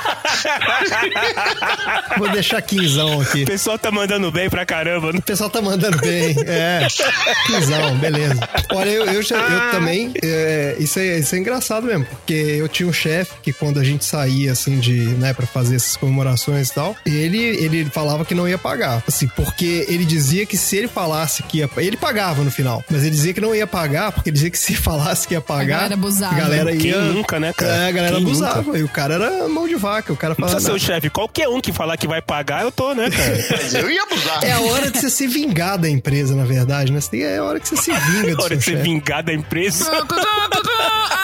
Vou deixar quinzão aqui. O pessoal tá mandando bem pra caramba. né? O pessoal tá mandando bem. É. Quinzão, beleza. Olha, eu, eu, já- eu também. é, isso, é, isso é engraçado mesmo. Porque eu tinha um chefe que quando a gente saía, assim, de, né, pra fazer essas comemorações e tal, ele, ele falava que não ia pagar. Assim, porque ele dizia que se ele falasse que ia. Ele pagava no final. Mas ele dizia que não ia pagar, porque ele dizia que se falasse que ia pagar. galera abusava. A galera Quem ia. nunca, né, cara? É, a galera Quem abusava. nunca? E o cara era mão de vaca. O cara Não ser o "Não, chefe. Qualquer um que falar que vai pagar, eu tô, né, cara? Eu ia abusar. É a hora de você se vingar da empresa, na verdade, né? Você É a hora que você se vinga do Hora seu de ser chefe. vingado da empresa.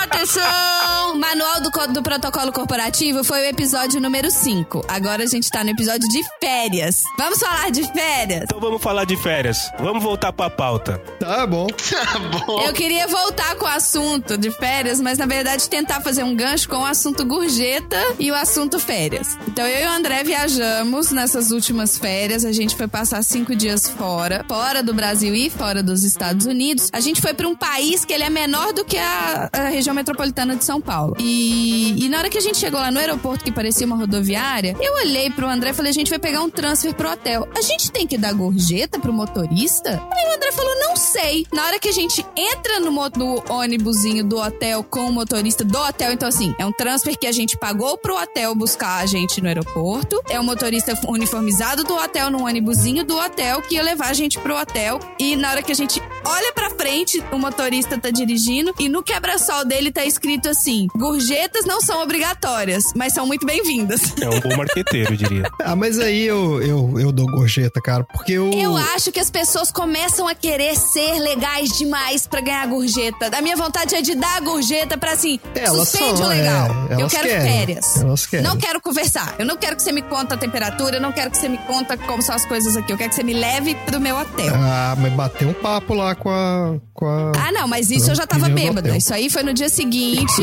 Atenção! Manual do, co- do Protocolo Corporativo foi o episódio número 5. Agora a gente tá no episódio de férias. Vamos falar de férias? Então vamos falar de férias. Vamos voltar pra pauta. Tá bom. Tá bom. Eu queria voltar com o assunto de férias, mas na verdade tentar fazer um gancho com o assunto gorjeta e o assunto férias. Então eu e o André viajamos nessas últimas férias. A gente foi passar cinco dias fora, fora do Brasil e fora dos Estados Unidos. A gente foi para um país que ele é menor do que a, a região metropolitana de São Paulo. E, e na hora que a gente chegou lá no aeroporto, que parecia uma rodoviária, eu olhei pro André e falei: a gente vai pegar um transfer pro hotel. A gente tem que dar gorjeta pro motorista? Aí o André falou: não sei. Na hora que a gente entra no, no ônibusinho do hotel com o motorista do hotel, então assim, é um transfer que a gente pagou pro hotel buscar a gente no aeroporto. É o motorista uniformizado do hotel no ônibusinho do hotel que ia levar a gente pro hotel. E na hora que a gente olha pra frente, o motorista tá dirigindo e no quebra-sol dele tá escrito assim: gorjetas não são obrigatórias, mas são muito bem-vindas. É um bom marqueteiro, eu diria. Ah, mas aí eu, eu, eu dou gorjeta, cara, porque eu... Eu acho que as pessoas começam a querer ser legais demais pra ganhar gorjeta. A minha vontade é de dar a gorjeta pra assim, Elas suspende são, o legal. é, eu quero querem, férias. elas querem. Não quero conversar. Eu não quero que você me conta a temperatura, eu não quero que você me conta como são as coisas aqui. Eu quero que você me leve pro meu hotel. Ah, mas bateu um papo lá com a... Com a... Ah, não, mas isso eu já tava bêbada. Isso aí foi no dia seguinte.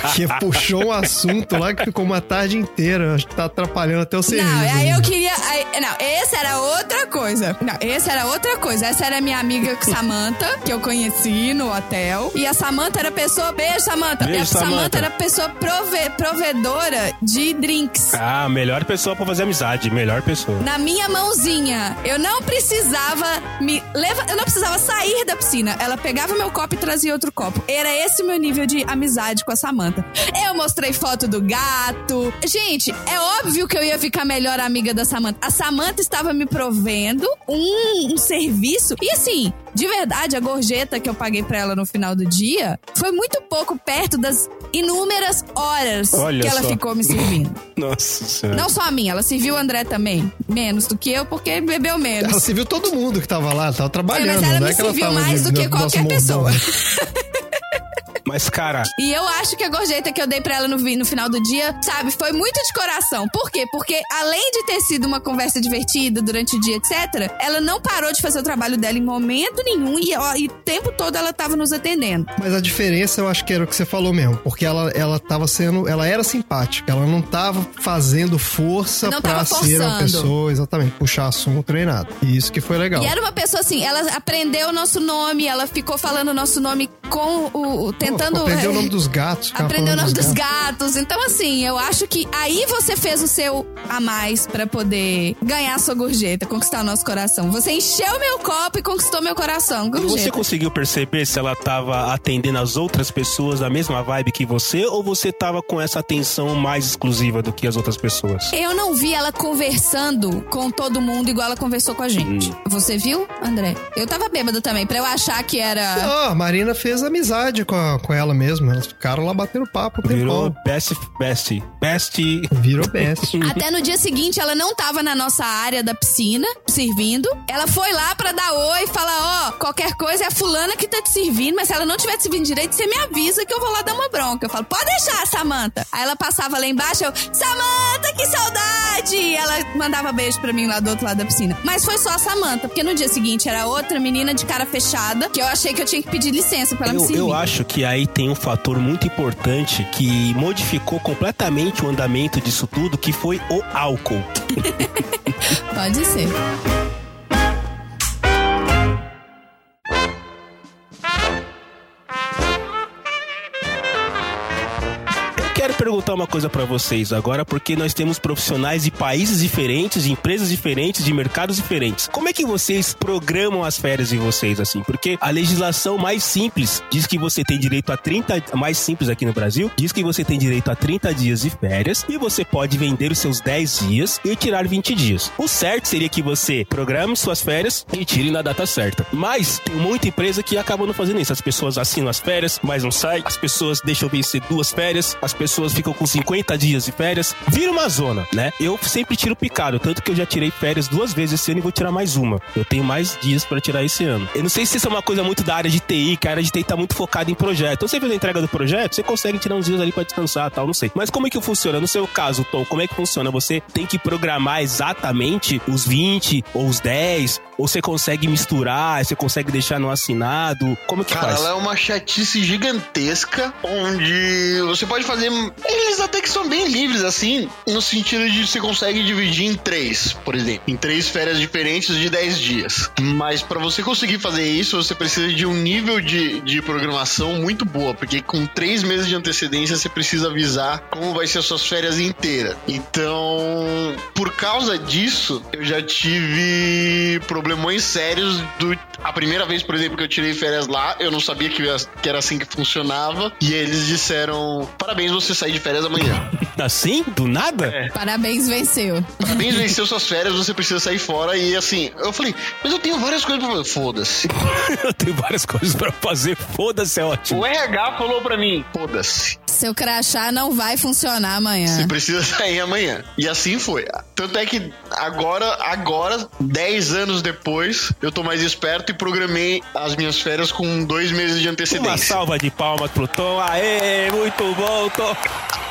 Porque puxou um assunto lá que ficou uma tarde inteira. Acho que tá atrapalhando até o serviço. Não, aí eu ainda. queria. aí- não, essa era outra coisa. Não, essa era outra coisa. Essa era minha amiga Samantha, que eu conheci no hotel. E a Samantha era pessoa. Beijo, Samantha. Beijo, e a Samantha Samantha. era pessoa prove- provedora de drinks. Ah, melhor pessoa pra fazer amizade. Melhor pessoa. Na minha mãozinha. Eu não precisava me leva, eu não precisava sair da piscina. Ela pegava meu copo e trazia outro copo. Era esse meu nível de amizade com a Samantha. Eu mostrei foto do gato. Gente, é óbvio que eu ia ficar melhor amiga da Samantha. A Samantha estava me provendo um, um serviço. E assim, de verdade, a gorjeta que eu paguei pra ela no final do dia foi muito pouco perto das inúmeras horas Olha que ela só. ficou me servindo. Nossa senhora. Não só a minha, ela serviu o André também. Menos do que eu, porque bebeu menos. Ela se viu todo mundo que tava lá, tava É, trabalhando. mas ela não me é serviu mais de- do que qualquer pessoa. Mas, cara, E eu acho que a gorjeta que eu dei pra ela no, no final do dia, sabe, foi muito de coração. Por quê? Porque além de ter sido uma conversa divertida durante o dia, etc., ela não parou de fazer o trabalho dela em momento nenhum e, ó, e o tempo todo ela tava nos atendendo. Mas a diferença eu acho que era o que você falou mesmo, porque ela, ela tava sendo, ela era simpática, ela não tava fazendo força Não pra tava ser uma pessoa, exatamente, puxar assunto nem nada. E isso que foi legal. E era uma pessoa assim, ela aprendeu o nosso nome, ela ficou falando o nosso nome com o. tentando. Aprendeu o eh, nome dos gatos. Aprendeu o nome dos gatos. Então, assim, eu acho que aí você fez o seu a mais pra poder ganhar a sua gorjeta, conquistar o nosso coração. Você encheu meu copo e conquistou meu coração. e você Gorjeta. conseguiu perceber se ela tava atendendo as outras pessoas da mesma vibe que você ou você tava com essa atenção mais exclusiva do que as outras pessoas? Eu não vi ela conversando com todo mundo igual ela conversou com a gente. Você viu, André? Eu tava bêbado também, pra eu achar que era. Não, a Marina fez amizade com, a- com ela mesmo. Elas ficaram lá batendo papo o Virou tempão. best, best, best. Virou best. Até no dia seguinte ela não tava na nossa área da piscina, servindo. Ela foi lá pra dar oi e falar: ó, qualquer coisa é a fulana que tá te servindo, mas se ela não tiver te servindo direito, você me avisa que eu vou lá dar uma bronca. Eu falo: pode deixar, Samanta. Aí ela passava lá embaixo, eu: Samanta, que saudade! E ela mandava beijo pra mim lá do outro lado da piscina. Mas foi só a Samanta, porque no dia seguinte era outra menina de cara fechada, que eu achei que eu tinha que pedir licença pra Eu, eu acho que aí tem um fator muito importante que modificou completamente o andamento disso tudo, que foi o álcool. Pode ser. Perguntar uma coisa pra vocês agora, porque nós temos profissionais de países diferentes, de empresas diferentes, de mercados diferentes. Como é que vocês programam as férias de vocês assim? Porque a legislação mais simples diz que você tem direito a 30, a mais simples aqui no Brasil, diz que você tem direito a 30 dias de férias e você pode vender os seus 10 dias e tirar 20 dias. O certo seria que você programe suas férias e tire na data certa. Mas tem muita empresa que acaba não fazendo isso. As pessoas assinam as férias, mas não sai. As pessoas deixam vencer duas férias. As pessoas ficam com 50 dias de férias. Vira uma zona, né? Eu sempre tiro picado, tanto que eu já tirei férias duas vezes esse ano e vou tirar mais uma. Eu tenho mais dias pra tirar esse ano. Eu não sei se isso é uma coisa muito da área de TI, que a área de TI tá muito focada em projeto. Então, você fez a entrega do projeto, você consegue tirar uns dias ali pra descansar tal, não sei. Mas como é que funciona? No seu caso, Tom, como é que funciona? Você tem que programar exatamente os 20 ou os 10? Ou você consegue misturar? Você consegue deixar no assinado? Como que Cara, faz? ela é uma chatice gigantesca, onde você pode fazer. Eles até que são bem livres, assim, no sentido de você consegue dividir em três, por exemplo. Em três férias diferentes de 10 dias. Mas pra você conseguir fazer isso, você precisa de um nível de, de programação muito boa, porque com três meses de antecedência você precisa avisar como vai ser as suas férias inteiras. Então, por causa disso, eu já tive problemões sérios do. A primeira vez, por exemplo, que eu tirei férias lá, eu não sabia que, que era assim que funcionava. E eles disseram: parabéns, você sai de férias amanhã. Assim? Do nada? É. Parabéns, venceu. Parabéns, venceu suas férias, você precisa sair fora. E assim, eu falei, mas eu tenho várias coisas pra fazer. Foda-se. Eu tenho várias coisas pra fazer. Foda-se, é ótimo. O RH falou pra mim: foda-se. Seu crachá não vai funcionar amanhã. Você precisa sair amanhã. E assim foi. Tanto é que agora, agora, 10 anos depois, eu tô mais esperto e programei as minhas férias com dois meses de Uma antecedência. salva de palmas pro Tom. Aê, muito bom, Tom.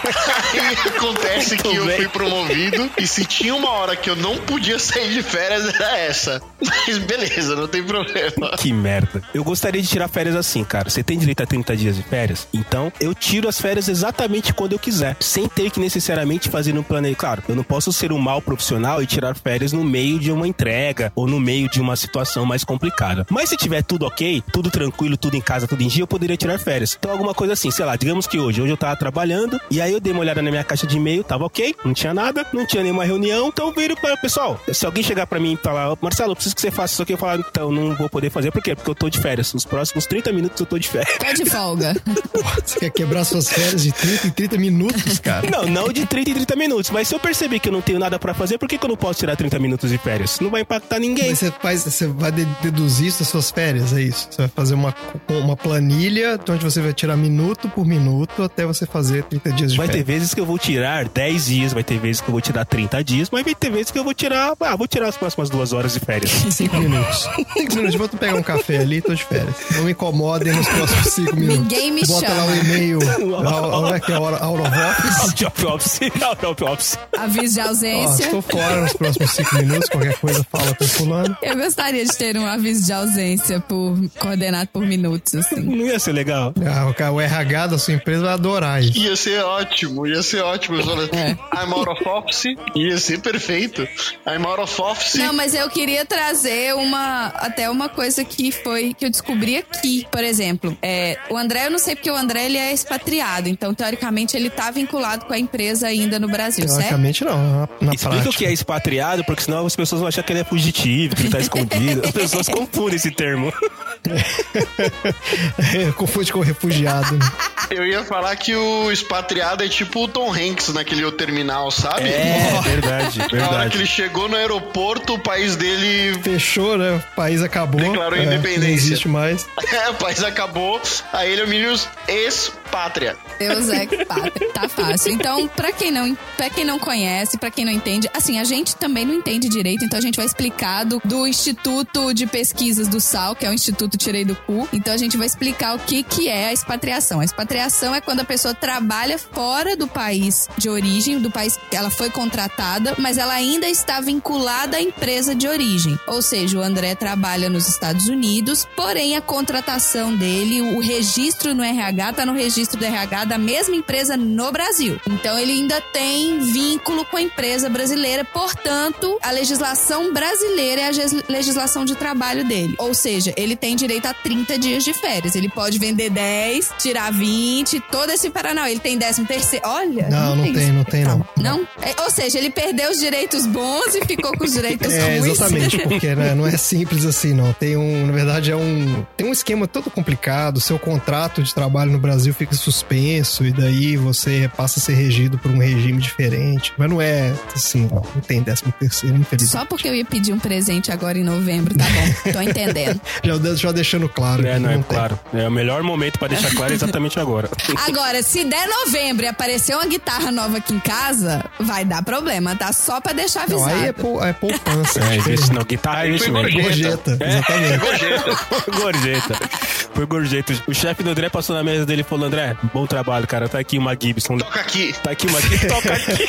Aí acontece Muito que eu bem. fui promovido e se tinha uma hora que eu não podia sair de férias era essa. Mas beleza, não tem problema. Que merda. Eu gostaria de tirar férias assim, cara. Você tem direito a 30 dias de férias? Então, eu tiro as férias exatamente quando eu quiser. Sem ter que necessariamente fazer um plano aí. Claro, eu não posso ser um mau profissional e tirar férias no meio de uma entrega ou no meio de uma situação mais complicada. Mas se tiver tudo ok, tudo tranquilo, tudo em casa, tudo em dia, eu poderia tirar férias. Então, alguma coisa assim, sei lá, digamos que hoje, hoje eu tava trabalhando e aí eu dei uma olhada na minha caixa de e-mail, tava ok, não tinha nada, não tinha nenhuma reunião, então eu viro para pessoal. Se alguém chegar pra mim e falar, "Ô, Marcelo, eu preciso que você faça isso aqui, eu falar, então não vou poder fazer, por quê? Porque eu tô de férias. Os próximos 30 minutos eu tô de férias. Tô de folga. Você quer quebrar suas férias de 30 em 30 minutos, cara? Não, não de 30 em 30 minutos, mas se eu perceber que eu não tenho nada pra fazer, por que, que eu não posso tirar 30 minutos de férias? Não vai impactar ninguém. Mas você, faz, você vai de- deduzir isso das suas férias, é isso? Você vai fazer uma, uma planilha onde você vai tirar minuto por minuto até você fazer 30 dias de Vai ter férias. vezes que eu vou tirar 10 dias, vai ter vezes que eu vou tirar 30 dias, mas vai ter vezes que eu vou tirar. Ah, vou tirar as próximas duas horas de férias. 5 minutos. 5 minutos, vou pegar um café ali, tô de férias. Não me incomodem nos próximos 5 minutos. Ninguém me Bota chama. lá o e-mail. Como é que é? Out of office. Out of office, out of office. Aviso de Ó, ausência. estou fora nos próximos 5 minutos. Qualquer coisa, fala com o fulano. Eu gostaria de ter um aviso de ausência por coordenado por minutos, assim. Não ia ser legal. Ah, o RH da sua empresa vai adorar isso. Ia ser ótimo, ia ser ótimo. É. I'm out of office. Ia ser perfeito. I'm out of office. Não, mas eu queria trazer uma até uma coisa que foi que eu descobri aqui, por exemplo, é, o André, eu não sei porque o André ele é expatriado, então teoricamente ele tá vinculado com a empresa ainda no Brasil, certo? Teoricamente, não. Na, na Explica o que é expatriado, porque senão as pessoas vão achar que ele é fugitivo, que ele tá escondido. As pessoas confundem esse termo. É, confunde com refugiado. né? Eu ia falar que o expatriado é tipo o Tom Hanks naquele terminal, sabe? É, verdade, Na hora que verdade. ele chegou no aeroporto, o país dele. Fechou, né? O país acabou. Declarou É, independência. Não existe mais. É, o país acabou. Aí ele é o menino pátria. Deus é pátria. Tá fácil. Então, pra quem não, pra quem não conhece, pra quem não entende, assim, a gente também não entende direito, então a gente vai explicar do, do Instituto de Pesquisas do Sal, que é o Instituto Tirei do Cu. Então a gente vai explicar o que, que é a expatriação. A expatriação é quando a pessoa trabalha fora do país de origem, do país que ela foi contratada, mas ela ainda está vinculada à empresa de origem. Ou seja, o André trabalha nos Estados Unidos, porém a contratação dele, o registro no RH, tá no registro do RH da mesma empresa no Brasil. Então ele ainda tem vínculo com a empresa brasileira, portanto, a legislação brasileira é a legislação de trabalho dele. Ou seja, ele tem direito a 30 dias de férias. Ele pode vender 10, tirar 20, todo esse Paraná. Ele tem 13 terceiro. Olha. Não, não tem, isso. não tem, não. Não? É, ou seja, ele perdeu os direitos bons e ficou com os direitos É, ruins. exatamente, porque né, não é simples assim, não. Tem um, na verdade, é um. Tem um esquema todo complicado. Seu contrato de trabalho no Brasil fica suspenso, e daí você passa a ser regido por um regime diferente. Mas não é assim, não, não tem décimo terceiro, infelizmente. Só porque eu ia pedir um presente agora em novembro, tá bom. Tô entendendo. Já, já deixando claro. É, que não, é tem. claro. É o melhor momento pra deixar claro exatamente agora. Agora, se der novembro e aparecer uma guitarra nova aqui em casa, vai dar problema, tá? Só pra deixar Não, avisado. aí é, pou- é poupança. É, investi- não, guitarra é investimento. Gorjeta, É. exatamente. gorjeta. Foi gorjeta. O chefe do André passou na mesa dele e falou: André, bom trabalho, cara. Tá aqui uma Gibson. Toca aqui. Tá aqui uma Gibson. Toca aqui.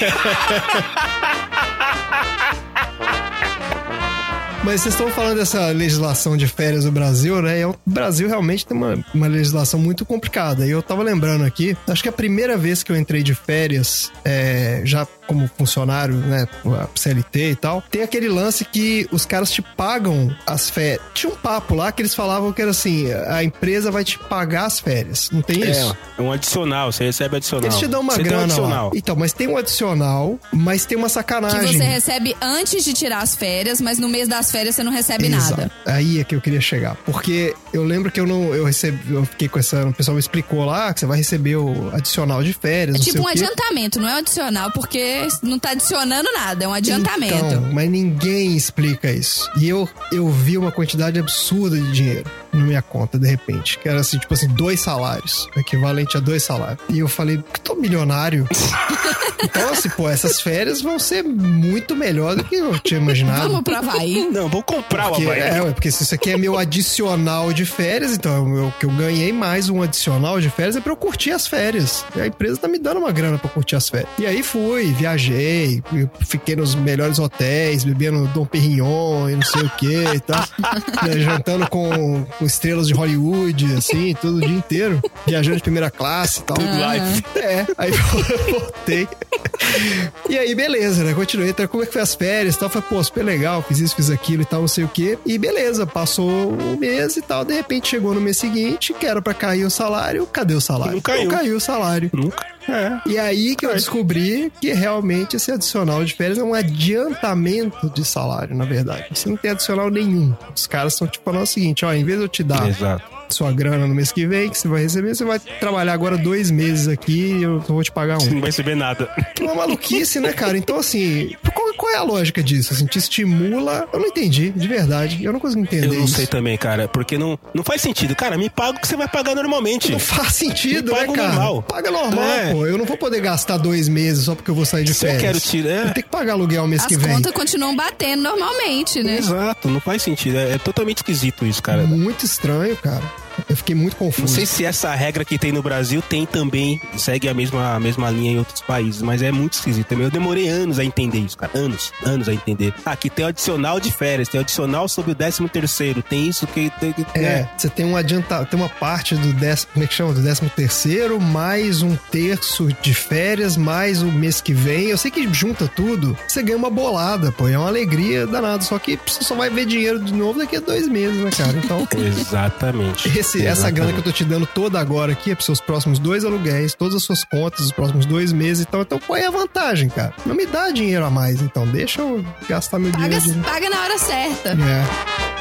Mas vocês estão falando dessa legislação de férias do Brasil, né? E o Brasil realmente tem uma, uma legislação muito complicada. E eu tava lembrando aqui, acho que a primeira vez que eu entrei de férias, é, já como funcionário, né? a CLT e tal, tem aquele lance que os caras te pagam as férias. Tinha um papo lá que eles falavam que era assim: a empresa vai te pagar as férias. Não tem isso? É, um adicional. Você recebe adicional. Eles te dão uma Você tem um grana lá. adicional. Então, mas tem um adicional, mas tem uma Que sacanagem. você recebe antes de tirar as férias, mas no mês das férias você não recebe Exato. nada. Aí é que eu queria chegar. Porque eu lembro que eu não. Eu recebi. Eu fiquei com essa. O pessoal me explicou lá que você vai receber o adicional de férias. É tipo um adiantamento, não é um adicional, porque não tá adicionando nada, é um adiantamento. Então, mas ninguém explica isso. E eu, eu vi uma quantidade absurda de dinheiro na minha conta, de repente. Que era assim, tipo assim, dois salários. Equivalente a dois salários. E eu falei, que tô milionário. então, assim, pô, essas férias vão ser muito melhor do que eu tinha imaginado. Vamos pro Havaí. Não, vou comprar o Porque, Havaí. é, ué, porque se isso aqui é meu adicional de férias, então eu, que eu ganhei mais um adicional de férias é pra eu curtir as férias. E a empresa tá me dando uma grana pra curtir as férias. E aí fui, viajei, fiquei nos melhores hotéis, bebendo Dom Perignon e não sei o que e tal. né, jantando com, com estrelas de Hollywood, assim, todo o dia inteiro. Viajando de primeira classe e tal. Life. É, aí eu voltei. E aí, beleza, né? Continuei. Então, como é que foi as férias e tal? Falei, pô, super legal, fiz isso, fiz aquilo e tal, não sei o quê. E beleza, passou um mês e tal. De repente chegou no mês seguinte, que era pra cair o salário. Cadê o salário? Não caiu. Não caiu o salário. Nunca. É. E aí que eu descobri que realmente esse adicional de férias é um adiantamento de salário, na verdade. Você não tem adicional nenhum. Os caras estão te falando o seguinte, ó, em vez de eu te dar Exato. Sua grana no mês que vem, que você vai receber, você vai trabalhar agora dois meses aqui e eu vou te pagar um. Não vai receber nada. Que uma maluquice, né, cara? Então, assim, qual, qual é a lógica disso? Assim, te estimula. Eu não entendi, de verdade. Eu não consigo entender Eu não isso. sei também, cara. Porque não, não faz sentido. Cara, me paga o que você vai pagar normalmente. Não faz sentido, Me né, paga cara? normal. Paga normal, É. pô. Eu não vou poder gastar dois meses só porque eu vou sair de Se eu férias. quero tirar- é. Eu tenho que pagar aluguel mês As que vem. contas continuam batendo normalmente, né? Exato, não faz sentido. É, é totalmente esquisito isso, cara. Muito estranho, cara. Eu fiquei muito Não confuso. sei se essa regra que tem no Brasil tem também, segue a mesma, a mesma linha em outros países, mas é muito esquisito também. Eu demorei anos a entender isso, cara. Anos, anos a entender. Ah, aqui tem o adicional de férias, tem o adicional sobre o décimo terceiro, tem isso que. Tem, que- É, você tem um adiantado, tem uma parte do décimo, como é que chama? Do décimo terceiro, mais um terço de férias, mais o mês que vem. Eu sei que junta tudo, você ganha uma bolada, pô. É uma alegria danada. Só que você só vai ver dinheiro de novo daqui a dois meses, né, cara? Então. Exatamente. Esse, essa grana que eu tô te dando toda agora aqui é pros seus próximos dois aluguéis, todas as suas contas, os próximos dois meses. Então, então qual é a vantagem, cara? Não me dá dinheiro a mais, então. Deixa eu gastar meu Paga, dinheiro. paga na hora certa. É.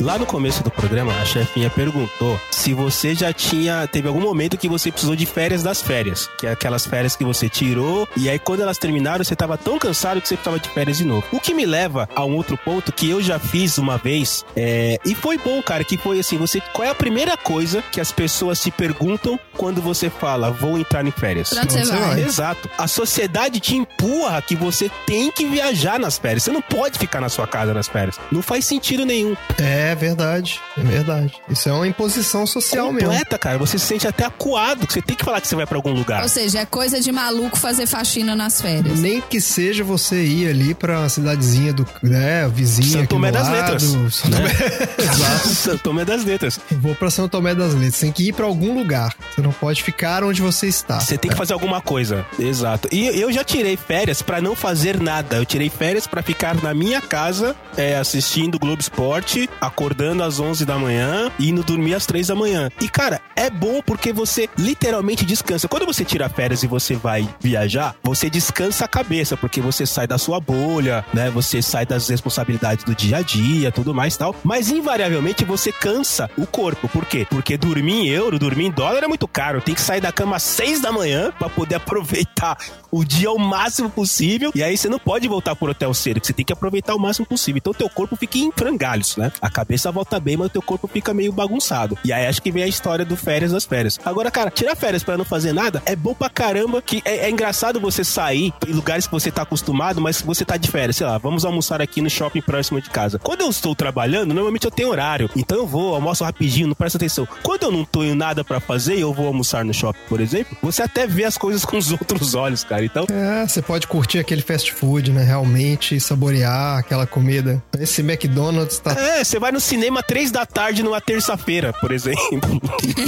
Lá no começo do programa, a chefinha perguntou se você já tinha. Teve algum momento que você precisou de férias das férias. Que é aquelas férias que você tirou. E aí, quando elas terminaram, você tava tão cansado que você precisava de férias de novo. O que me leva a um outro ponto que eu já fiz uma vez. é, e foi bom, cara. Que foi assim: você. Qual é a primeira coisa que as pessoas te perguntam quando você fala, vou entrar em férias? Pra onde você Onde você vai? vai? Exato. A sociedade te empurra que você tem que viajar nas férias. Você não pode ficar na sua casa nas férias. Não faz sentido nenhum. É verdade, é verdade. Isso é uma imposição social mesmo. Completa, cara. Você se sente até acuado. que Você tem que falar que você vai pra algum lugar. Ou seja, é coisa de maluco fazer faxina nas férias. Nem que seja você ir ali pra cidadezinha do, né, vizinha São Tomé das lado. Letras. São né? Tomé- Exato. São Tomé das Letras. Vou pra São Tomé das Letras. Tem que ir pra algum lugar. Você não pode ficar onde você está. Você tem que fazer alguma coisa. Exato. E eu já tirei férias pra não fazer nada. Eu tirei férias pra ficar na minha casa, é, assistindo Globo Esporte, acordando às 11 da manhã e indo dormir às 3 da manhã. E, cara, é bom porque você literalmente descansa. Quando você tira férias e você vai viajar, você descansa a cabeça, porque você sai da sua bolha, né? Você sai das responsabilidades do dia a dia, tudo mais tal. Mas, invariavelmente, você cansa o corpo. Por quê? Porque dormir em euro, dormir em dólar é muito caro. Tem que sair da cama às 6 da manhã pra poder aproveitar o dia ao máximo possível. E aí você não pode voltar pro hotel cedo, você tem que aproveitar o máximo possível. Então teu corpo fica em frangalhos, né? A cabeça volta bem, mas o teu corpo fica meio bagunçado. E aí acho que vem a história do férias das férias. Agora, cara, tirar férias pra não fazer nada é bom pra caramba, que é, é engraçado você sair em lugares que você tá acostumado, mas você tá de férias. Sei lá, vamos almoçar aqui no shopping próximo de casa. Quando eu estou trabalhando, normalmente eu tenho horário. Então eu vou, almoço rapidinho, não presta atenção. Quando eu não tenho nada pra fazer e eu vou almoçar no shopping, por exemplo, você até vê as coisas com os outros olhos, cara. Então, É, você pode curtir aquele fast food, né? Realmente saborear aquela comida. Esse McDonald's tá. É, você vai no cinema três da tarde numa terça-feira, por exemplo.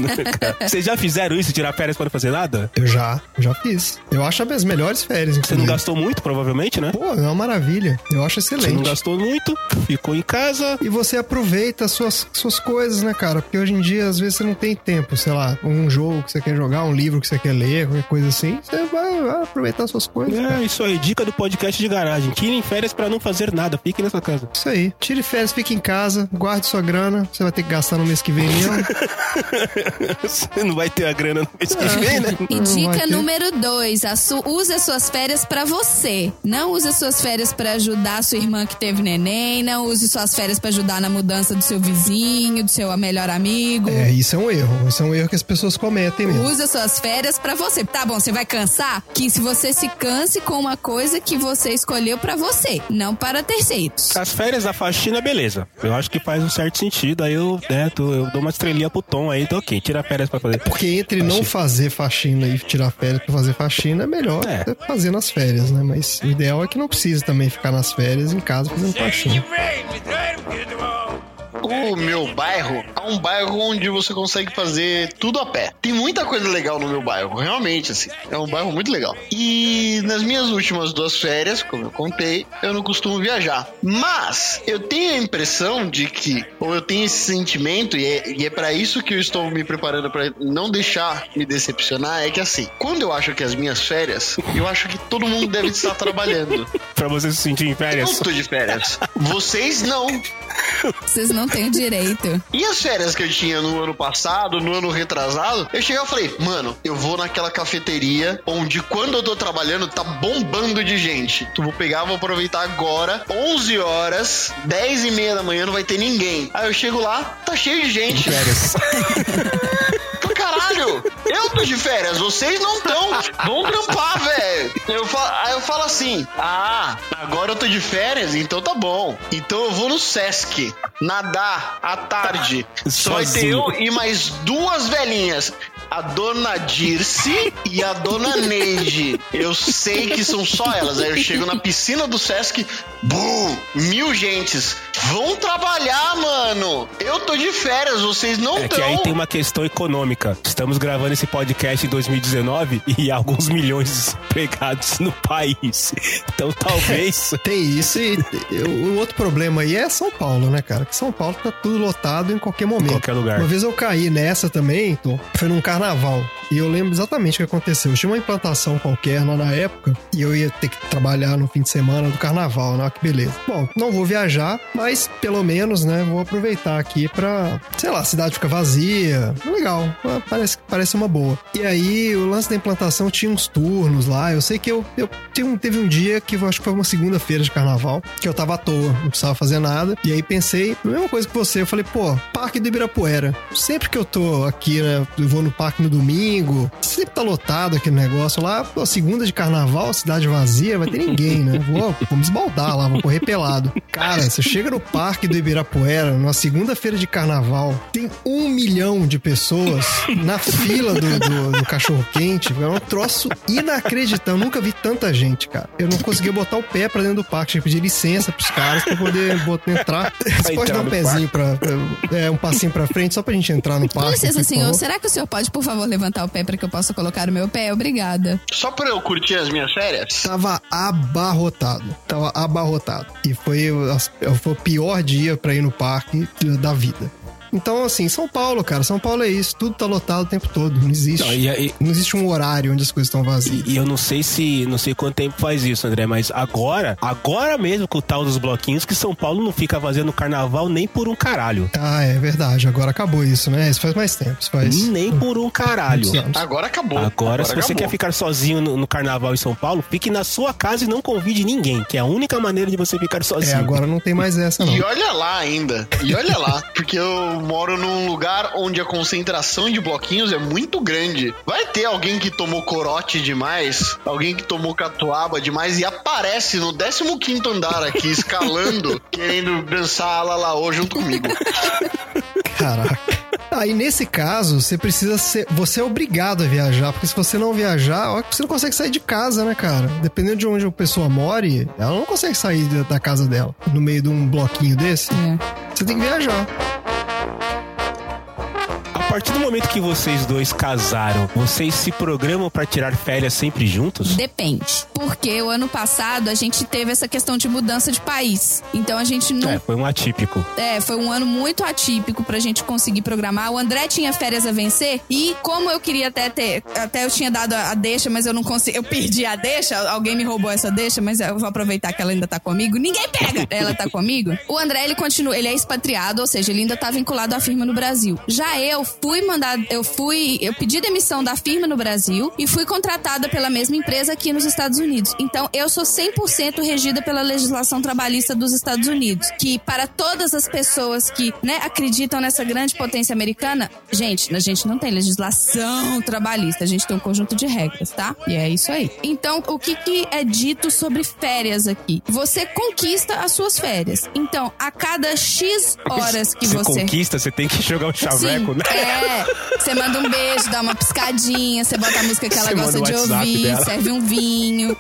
Vocês já fizeram isso, tirar férias para não fazer nada? Eu já, já fiz. Eu acho as melhores férias, Você inclusive. não gastou muito, provavelmente, né? Pô, é uma maravilha. Eu acho Você não excelente. gastou muito, ficou em casa. E você aproveita as suas, suas coisas, né, cara? Porque hoje em dia, às vezes, você não tem tempo, sei lá, um jogo que você quer jogar, um livro que você quer ler, qualquer coisa assim. Você vai, vai aproveitar as suas coisas. cara. É, isso aí, dica do podcast de garagem. Tirem férias pra não fazer nada, fiquem nessa casa. Isso aí. Tire férias, fique em casa, guarde sua grana. Você vai ter que gastar no mês que vem mesmo. Você não vai ter a grana no mês que vem, né? E dica número dois, a su- use as suas férias pra você. Não use as suas férias pra ajudar a sua irmã que teve neném, não use suas férias pra ajudar na mudança do seu vizinho, do seu melhor amigo. é, isso é um erro. Isso é um erro que as pessoas cometem mesmo. Use as suas férias pra você. Tá bom, você vai cansar? Que se você se canse com uma coisa que você escolheu pra você, não para terceiros. As férias da faxina, beleza. Eu acho que faz um certo sentido. Aí eu, né, tô- eu dou uma estrelinha pro Tom aí, então ok, tira férias pra fazer. Porque entre não fazer faxina e tirar férias pra fazer faxina, é melhor É. fazer nas férias, né? Mas o ideal é que não precise também ficar nas férias em casa fazendo faxina. O meu bairro é um bairro onde você consegue fazer tudo a pé. Tem muita coisa legal no meu bairro, realmente, assim. É um bairro muito legal. E nas minhas últimas duas férias, como eu contei, eu não costumo viajar. Mas eu tenho a impressão de que, ou eu tenho esse sentimento, e é, e é para isso que eu estou me preparando para não deixar me decepcionar, é que assim, quando eu acho que as minhas férias, eu acho que todo mundo deve estar trabalhando. Pra você se sentir em Eu férias. não tô de férias. Vocês não. Vocês não têm o direito. E as férias que eu tinha no ano passado, no ano retrasado, eu cheguei e falei, mano, eu vou naquela cafeteria onde quando eu tô trabalhando tá bombando de gente. Tu vou pegar, vou aproveitar agora, 11 horas, 10 e meia da manhã, não vai ter ninguém. Aí eu chego lá, tá cheio de gente. Férias. Eu tô de férias, vocês não estão. Vão trampar, velho. Eu falo- Aí eu falo assim: Ah, agora eu tô de férias, então tá bom. Então eu vou no Sesc nadar à tarde. Só vai ter Sozinho. eu e mais duas velhinhas. A dona Dirce e a dona Neide. Eu sei que são só elas. Aí eu chego na piscina do Sesc, bum, mil gentes. Vão trabalhar, mano. Eu tô de férias, vocês não É estão. que aí tem uma questão econômica. Estamos gravando esse podcast em 2019 e alguns milhões de desempregados no país. Então talvez. Tem isso e o outro problema aí é São Paulo, né, cara? Que São Paulo tá tudo lotado em qualquer momento. qualquer lugar. Uma vez eu caí nessa também, Tom, foi num carnaval. E eu lembro exatamente o que aconteceu. Tinha uma implantação qualquer lá na época e eu ia ter que trabalhar no fim de semana do carnaval, né? Que beleza. Bom, não vou viajar, mas pelo menos, né, vou aproveitar aqui pra, sei lá, a cidade fica vazia. Legal, ah, parece, parece uma boa. E aí, o lance da implantação tinha uns turnos lá. Eu sei que eu, eu teve um dia que eu acho que foi uma segunda-feira de carnaval, que eu tava à toa, não precisava fazer nada. E aí pensei, a mesma coisa que você, eu falei, pô, Parque do Ibirapuera. Sempre que eu tô aqui, né, eu vou no parque no domingo, sempre tá lotado aquele negócio lá. Pô, segunda de carnaval, cidade vazia, vai ter ninguém, né? Vou, vou me esbaldar lá, vou correr pelado. Cara, você chega no parque do Ibirapuera, numa segunda-feira de carnaval, tem um milhão de pessoas na fila do, do, do cachorro-quente. É um troço inacreditável. Eu nunca vi tanta gente, cara. Eu não conseguia botar o pé pra dentro do parque. Tinha que pedir licença pros caras pra poder botar, entrar. Você pode entrar dar um pezinho pra, pra- É, um passinho pra frente só pra gente entrar no Com parque. licença, por senhor, será que o senhor pode, por favor, levantar o pé para que eu possa colocar o meu pé? Obrigada. Só pra eu curtir as minhas férias? Tava abarrotado. Tava abarrotado. E foi, o- foi o pior dia pra ir no parque da vida. Então, assim, São Paulo, cara. São Paulo é isso. Tudo tá lotado o tempo todo. Não existe. Não, e, e- Não existe um horário onde as coisas estão vazias. e eu não sei se. Não sei quanto tempo faz isso, André, mas agora, agora mesmo com o tal dos bloquinhos, que São Paulo não fica fazendo carnaval nem por um caralho. Ah, é verdade. Agora acabou isso, né? Isso faz mais tempo. Isso faz. Nem por um caralho. Agora acabou. Agora, se você acabou. quer ficar sozinho no, no carnaval em São Paulo, fique na sua casa e não convide ninguém, que é a única maneira de você ficar É, sozinho. agora não tem mais essa, não. E olha lá ainda. E olha lá. Porque eu moro num lugar onde a concentração de bloquinhos é muito grande. Vai ter alguém que tomou corote demais, alguém que tomou catuaba demais e aparece no 15 andar aqui, escalando, querendo dançar lalaô junto comigo. Caraca. Aí nesse caso, você precisa ser. Você é obrigado a viajar, porque se você não viajar, ó, você não consegue sair de casa, né, cara? Dependendo de onde a pessoa more, ela não consegue sair da- da casa dela no meio de um bloquinho desse. É. Você tem que viajar. A partir do momento que vocês dois casaram, vocês se programam pra tirar férias sempre juntos? Depende. Porque o ano passado a gente teve essa questão de mudança de país. Então a gente não É, foi um atípico. É, foi um ano muito atípico pra gente conseguir programar. O André tinha férias a vencer e como eu queria até ter, até eu tinha dado a, a deixa, mas eu não consegui, eu perdi a deixa, alguém me roubou essa deixa, mas eu vou aproveitar que ela ainda tá comigo. Ninguém pega! Ela tá comigo. O André, ele continua, ele é expatriado, ou seja, ele ainda tá vinculado à firma no Brasil. Já eu fui mandado, eu fui, eu pedi demissão da firma no Brasil e fui contratada pela mesma empresa aqui nos Estados Unidos. Então, eu sou 100% regida pela legislação trabalhista dos Estados Unidos, que para todas as pessoas que, né, acreditam nessa grande potência americana, gente, a gente não tem legislação trabalhista, a gente tem um conjunto de regras, tá? E é isso aí. Então, o que, que é dito sobre férias aqui? Você conquista as suas férias. Então, a cada X horas que você você conquista, você tem que jogar o chaveco, Sim, né? É. Você manda um beijo, dá uma piscadinha, você bota a música que ela Você gosta de ouvir, dela. serve um vinho.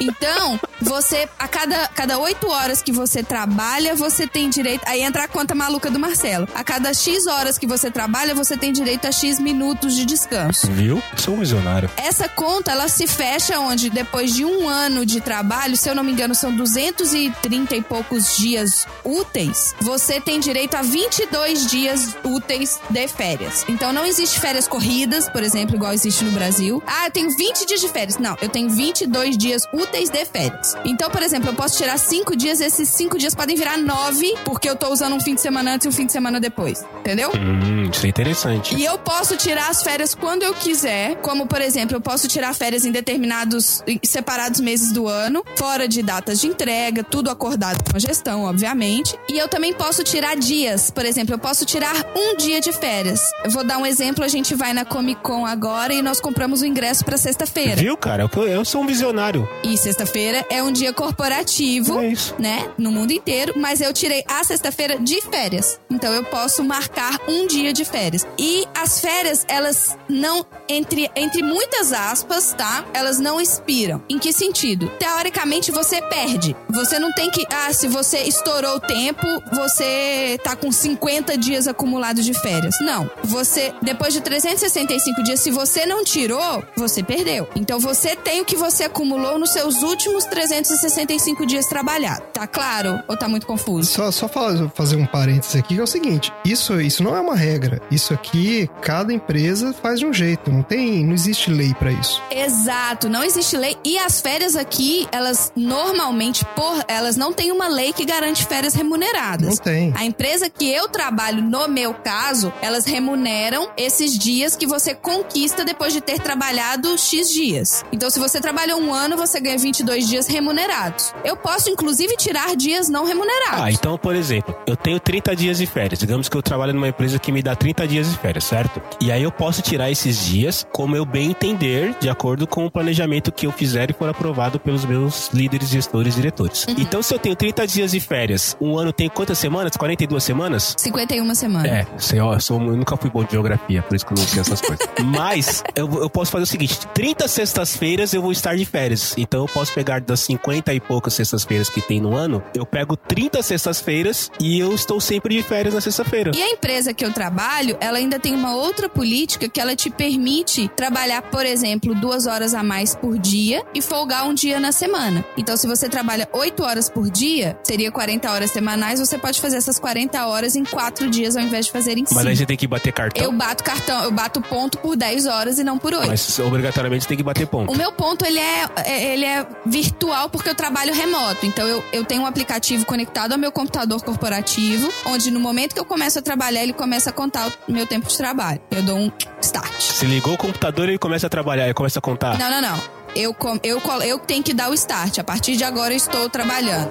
Então, você, a cada, cada 8 horas que você trabalha, você tem direito. Aí entra a conta maluca do Marcelo. A cada X horas que você trabalha, você tem direito a X minutos de descanso. Viu? Sou um visionário. Essa conta, ela se fecha onde, depois de um ano de trabalho, se eu não me engano, são 230 e poucos dias úteis, você tem direito a 22 dias úteis de férias. Então não existe férias corridas, por exemplo, igual existe no Brasil. Ah, eu tenho 20 dias de férias. Não, eu tenho 22 dias úteis de férias. Então, por exemplo, eu posso tirar 5 dias, esses 5 dias podem virar 9, porque eu tô usando um fim de semana antes e um fim de semana depois. Entendeu? Hum, isso é interessante. E eu posso tirar as férias quando eu quiser, como por exemplo, eu posso tirar férias em determinados separados meses do ano, fora de datas de entrega, tudo acordado com a gestão, obviamente. E eu também posso tirar dias, por exemplo, eu posso tirar um dia de férias. Eu vou dar um exemplo, a gente vai na Comic Con agora e nós compramos o ingresso pra sexta-feira. Viu, cara? Eu, eu sou um visionário. E sexta-feira é um dia corporativo, É né? No mundo inteiro. Mas eu tirei a sexta-feira de férias. Então eu posso marcar um dia de férias. E as férias, elas não, entre, entre muitas aspas, tá? Elas não expiram. Em que sentido? Teoricamente você perde. Você não tem que. Ah, se você estourou o tempo, você tá com 50 dias acumulados de férias. Não. Você, depois de 365 dias, se você não tirou, você perdeu. Então você tem o que você acumulou nos seus seus últimos 365 dias trabalhados. Tá claro ou tá muito confuso? Só, só fa- fazer um parênteses aqui, que é o seguinte: isso, isso não é uma regra. Isso aqui, cada empresa faz de um jeito. Não tem, não existe lei pra isso. Exato, não existe lei. E as férias aqui, elas normalmente, por elas não têm uma lei que garante férias remuneradas. Não tem. A empresa que eu trabalho, no meu caso, elas remuneram esses dias que você conquista depois de ter trabalhado X dias. Então, se você trabalhou um ano, você ganha 22 dias remunerados. Eu posso, inclusive, tirar dias não remunerados. Ah, então, por exemplo, eu tenho 30 dias de férias. Digamos que eu trabalho numa empresa que me dá 30 dias de férias, certo? E aí eu posso tirar esses dias como eu bem entender, de acordo com o planejamento que eu fizer e for aprovado pelos meus líderes, gestores, diretores. Então, se eu tenho 30 dias de férias, um ano tem quantas semanas? 42 semanas? 51 semanas. É, sei, ó, eu, sou- eu nunca fui bom de geografia, por isso que eu não sei essas coisas. Mas eu, eu posso fazer o seguinte: 30 sextas-feiras eu vou estar de férias. Então eu posso pegar das 50 e poucas sextas-feiras que tem no ano, eu pego 30 sextas-feiras e eu estou sempre de férias na sexta-feira. E a empresa que eu trabalho, ela ainda tem uma outra política que ela te permite trabalhar, por exemplo, duas horas a mais por dia e folgar um dia na semana. Então, se você trabalha oito horas por dia, seria 40 horas semanais, você pode fazer essas 40 horas em quatro dias ao invés de fazer em Mas cinco. aí você tem que bater cartão. Eu bato cartão, eu bato ponto por 10 horas e não por 8. Mas obrigatoriamente tem que bater ponto. O meu ponto, ele é, é- ele é virtual porque eu trabalho remoto. Então, eu, eu tenho um aplicativo conectado ao meu computador corporativo, onde no momento que eu começo a trabalhar, ele começa a contar o meu tempo de trabalho. Eu dou um start. Se ligou o computador, ele começa a trabalhar, ele começa a contar. Não, não, não. Eu, eu, eu tenho que dar o start. A partir de agora, eu estou trabalhando.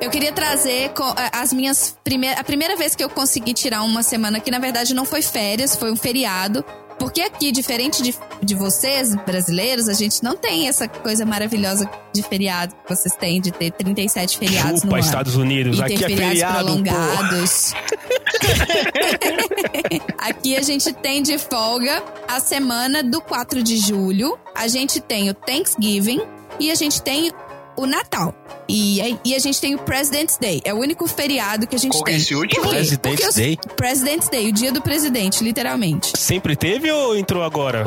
Eu queria trazer as minhas primeiras. A primeira vez que eu consegui tirar uma semana que, na verdade, não foi férias, foi um feriado. Porque aqui, diferente de, de vocês, brasileiros, a gente não tem essa coisa maravilhosa de feriado que vocês têm, de ter 37 feriados no Chupa, ano. Estados Unidos, E aqui ter é feriados feriado, prolongados. Aqui a gente tem de folga a semana do 4 de julho. A gente tem o Thanksgiving e a gente tem o Natal. E, aí- e a gente tem o President's Day. É o único feriado que a gente Qual é tem. esse último? President's os- Day? President's Day, o dia do presidente, literalmente. Sempre teve ou entrou agora?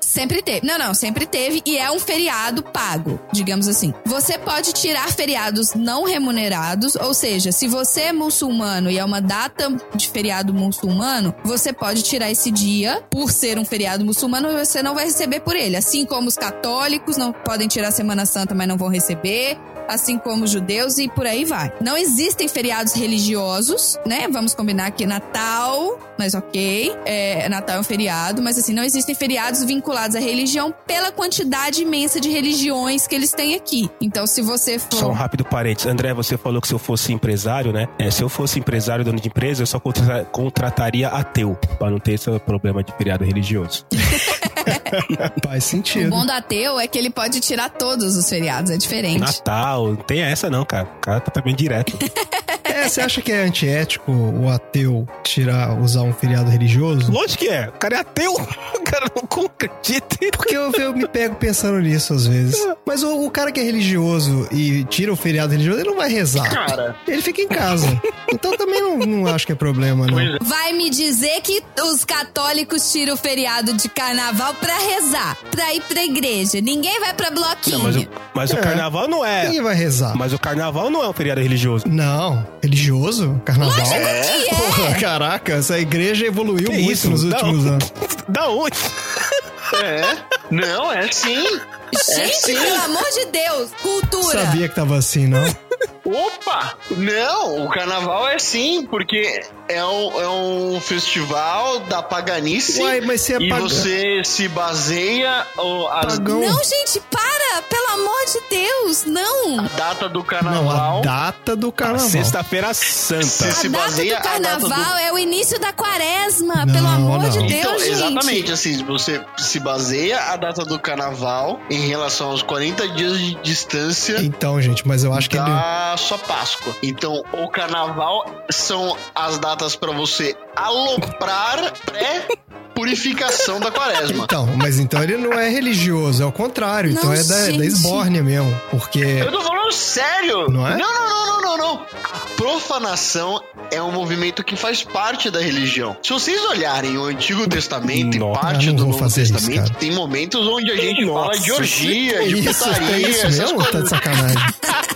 Sempre teve. Não, não, sempre teve e é um feriado pago, digamos assim. Você pode tirar feriados não remunerados, ou seja, se você é muçulmano e é uma data de feriado muçulmano, você pode tirar esse dia por ser um feriado muçulmano e você não vai receber por ele. Assim como os católicos não podem tirar Semana Santa, mas não vão receber. Assim como os judeus e por aí vai. Não existem feriados religiosos, né? Vamos combinar aqui Natal, mas ok. É, Natal é um feriado, mas assim, não existem feriados vinculados à religião pela quantidade imensa de religiões que eles têm aqui. Então, se você for. Só um rápido parênteses. André, você falou que se eu fosse empresário, né? É, se eu fosse empresário, dono de empresa, eu só contra- contrataria ateu, pra não ter esse problema de feriado religioso. Faz O sentido. bom do ateu é que ele pode tirar todos os feriados, é diferente. Natal, não tem essa não, cara. O cara tá também direto. É, você acha que é antiético o ateu tirar, usar um feriado religioso? Lógico que é. O cara é ateu. O cara não acredita. Porque eu, eu me pego pensando nisso às vezes. Mas o, o cara que é religioso e tira o feriado religioso, ele não vai rezar. Cara, Ele fica em casa. Então também não, não acho que é problema, não. É. Vai me dizer que os católicos tiram o feriado de carnaval pra rezar, pra ir pra igreja. Ninguém vai pra bloquinho. Não, mas o, mas o É. carnaval não é. Quem vai rezar? Mas o carnaval não é um feriado religioso. Não. Religioso? Carnaval? que é. Porra, caraca, essa igreja evoluiu Que muito isso? nos Não. últimos anos. Da onde? É. Não, é sim. Gente, sim. pelo amor de Deus, cultura. Sabia que tava assim, não? Opa! Não, o carnaval é sim, porque é um, é um festival da paganice. Uai, mas você é e pagão. você se baseia o- as Pagão. Não, gente, para! Pelo amor de Deus, não! data do Não, carnaval. a data do carnaval. Sexta-feira Santa. Você A se data baseia do a data carnaval do- é o início da quaresma, Não, pelo amor não. de Deus, Então, gente. exatamente, assim, você se baseia a data do carnaval em relação aos 40 dias de distância Então, gente, mas eu acho que ele. Da sua Páscoa. Então, o carnaval são as datas pra você aloprar pré purificação da quaresma. Então, mas então ele não é religioso, é o contrário. então Não, é da, gente. da esbórnia mesmo. Porque. Eu tô falando sério! Não é? Não, não, não, não, não, não. A profanação é um movimento que faz parte da religião. Se vocês olharem o Antigo Testamento Nossa, e parte do Novo fazer isso, Testamento, cara. tem momentos onde a gente Nossa, fala de orgia, de isso, putaria, é isso essas mesmo? Tá de coisas.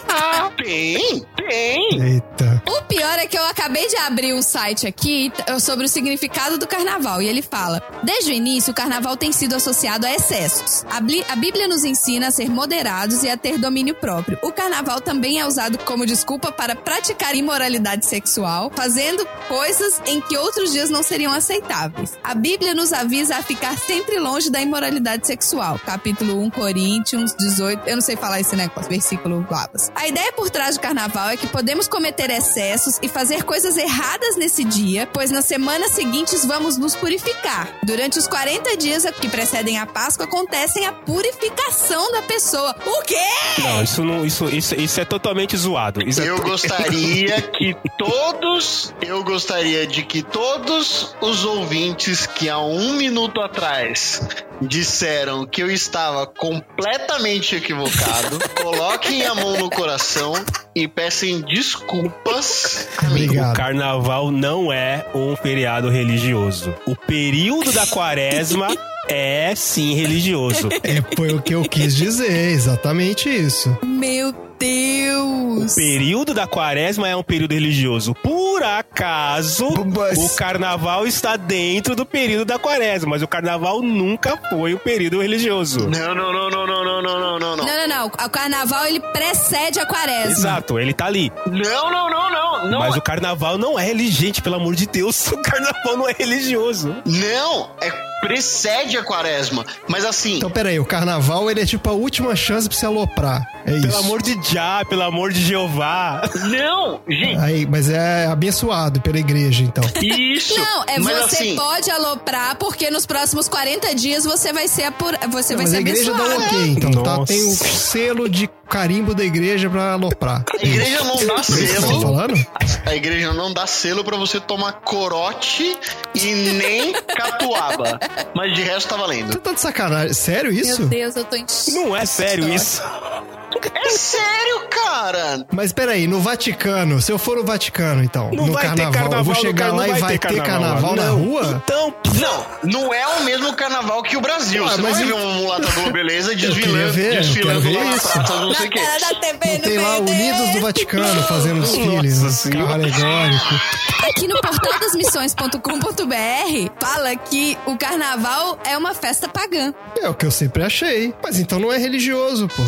Tem, tem. Eita. O pior é que eu acabei de abrir um site aqui t- sobre o significado do carnaval e ele fala: Desde o início, o carnaval tem sido associado a excessos. A, Bli- a Bíblia nos ensina a ser moderados e a ter domínio próprio. O carnaval também é usado como desculpa para praticar imoralidade sexual, fazendo coisas em que outros dias não seriam aceitáveis. A Bíblia nos avisa a ficar sempre longe da imoralidade sexual. Capítulo 1 Coríntios 18. Eu não sei falar esse negócio, versículo Babas. A ideia por trás do carnaval é que podemos cometer excessos e fazer coisas erradas nesse dia, pois nas semanas seguintes vamos nos purificar. Durante os 40 dias que precedem a Páscoa acontecem a purificação da pessoa. O quê? Não, isso não. Isso, isso, isso é totalmente zoado. Isso é Eu gostaria que todos, eu gostaria de que todos os ouvintes que há um minuto atrás disseram que eu estava completamente equivocado, coloquem a mão no coração e peçam desculpas. O Obrigado. carnaval não é um feriado religioso. O período da quaresma é sim religioso. É, foi o que eu quis dizer, exatamente isso. Meu Deus! O período da quaresma é um período religioso. Por acaso, Mas- o carnaval está dentro do período da quaresma, mas o carnaval nunca foi o período religioso. Não, não, não, não, não, não, não, não, não, não. Não, não, não. O carnaval ele precede a quaresma. Exato, ele tá ali. Não, não, não, não, não. Mas o carnaval não é religente, pelo amor de Deus. O carnaval não é religioso. Não, é precede a quaresma. Mas assim, Então, peraí, o carnaval ele é tipo a última chance pra se aloprar. É isso. Pelo amor de Já, pelo amor de Jeová. não, gente, Aí, mas é abençoado pela igreja, então. isso. Não, é mas você assim, pode aloprar, porque nos próximos 40 dias você vai ser apura, você vai mas ser a igreja dá um abençoado. ok, então tá, tem o selo de carimbo da igreja pra aloprar. A igreja não dá você tá selo. falando? A igreja não dá selo pra você tomar corote e nem catuaba. Mas de resto tá valendo. Você tá de sacanagem? Sério isso? Meu Deus, eu tô em Não é sério isso. É sério, cara. Mas peraí, no Vaticano, se eu for no Vaticano, então, Não no vai carnaval, ter carnaval eu vou chegar lá e vai ter carnaval, na Não. rua? Então, Não, não é o mesmo carnaval que o Brasil. Ah, você mas vai ver uma mulata do Beleza desfilando, ver, eu desfilando lá na isso. não sei o Na quê. Não tem lá. Unidos do Vaticano fazendo? Senhora. carro alegórico. Aqui no portal das missões.com.br fala que o carnaval é uma festa pagã. É o que eu sempre achei. Mas então não é religioso, pô.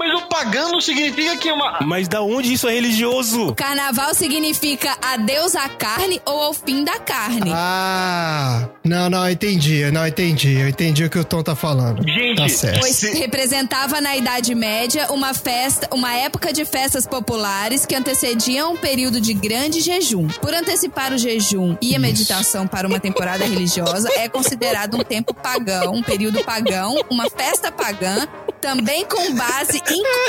Mas o pagão não significa que é uma. mas da onde isso é religioso? Carnaval significa adeus à carne ou ao fim da carne. Ah, não, não, eu entendi, não, entendi, eu entendi o que o Tom tá falando. Gente, tá certo. Pois se- representava na Idade Média uma festa, uma época de festas populares que antecediam um período de grande jejum. Por antecipar o jejum e a meditação para uma temporada religiosa, é considerado um tempo pagão, um período pagão, uma festa pagã, também com base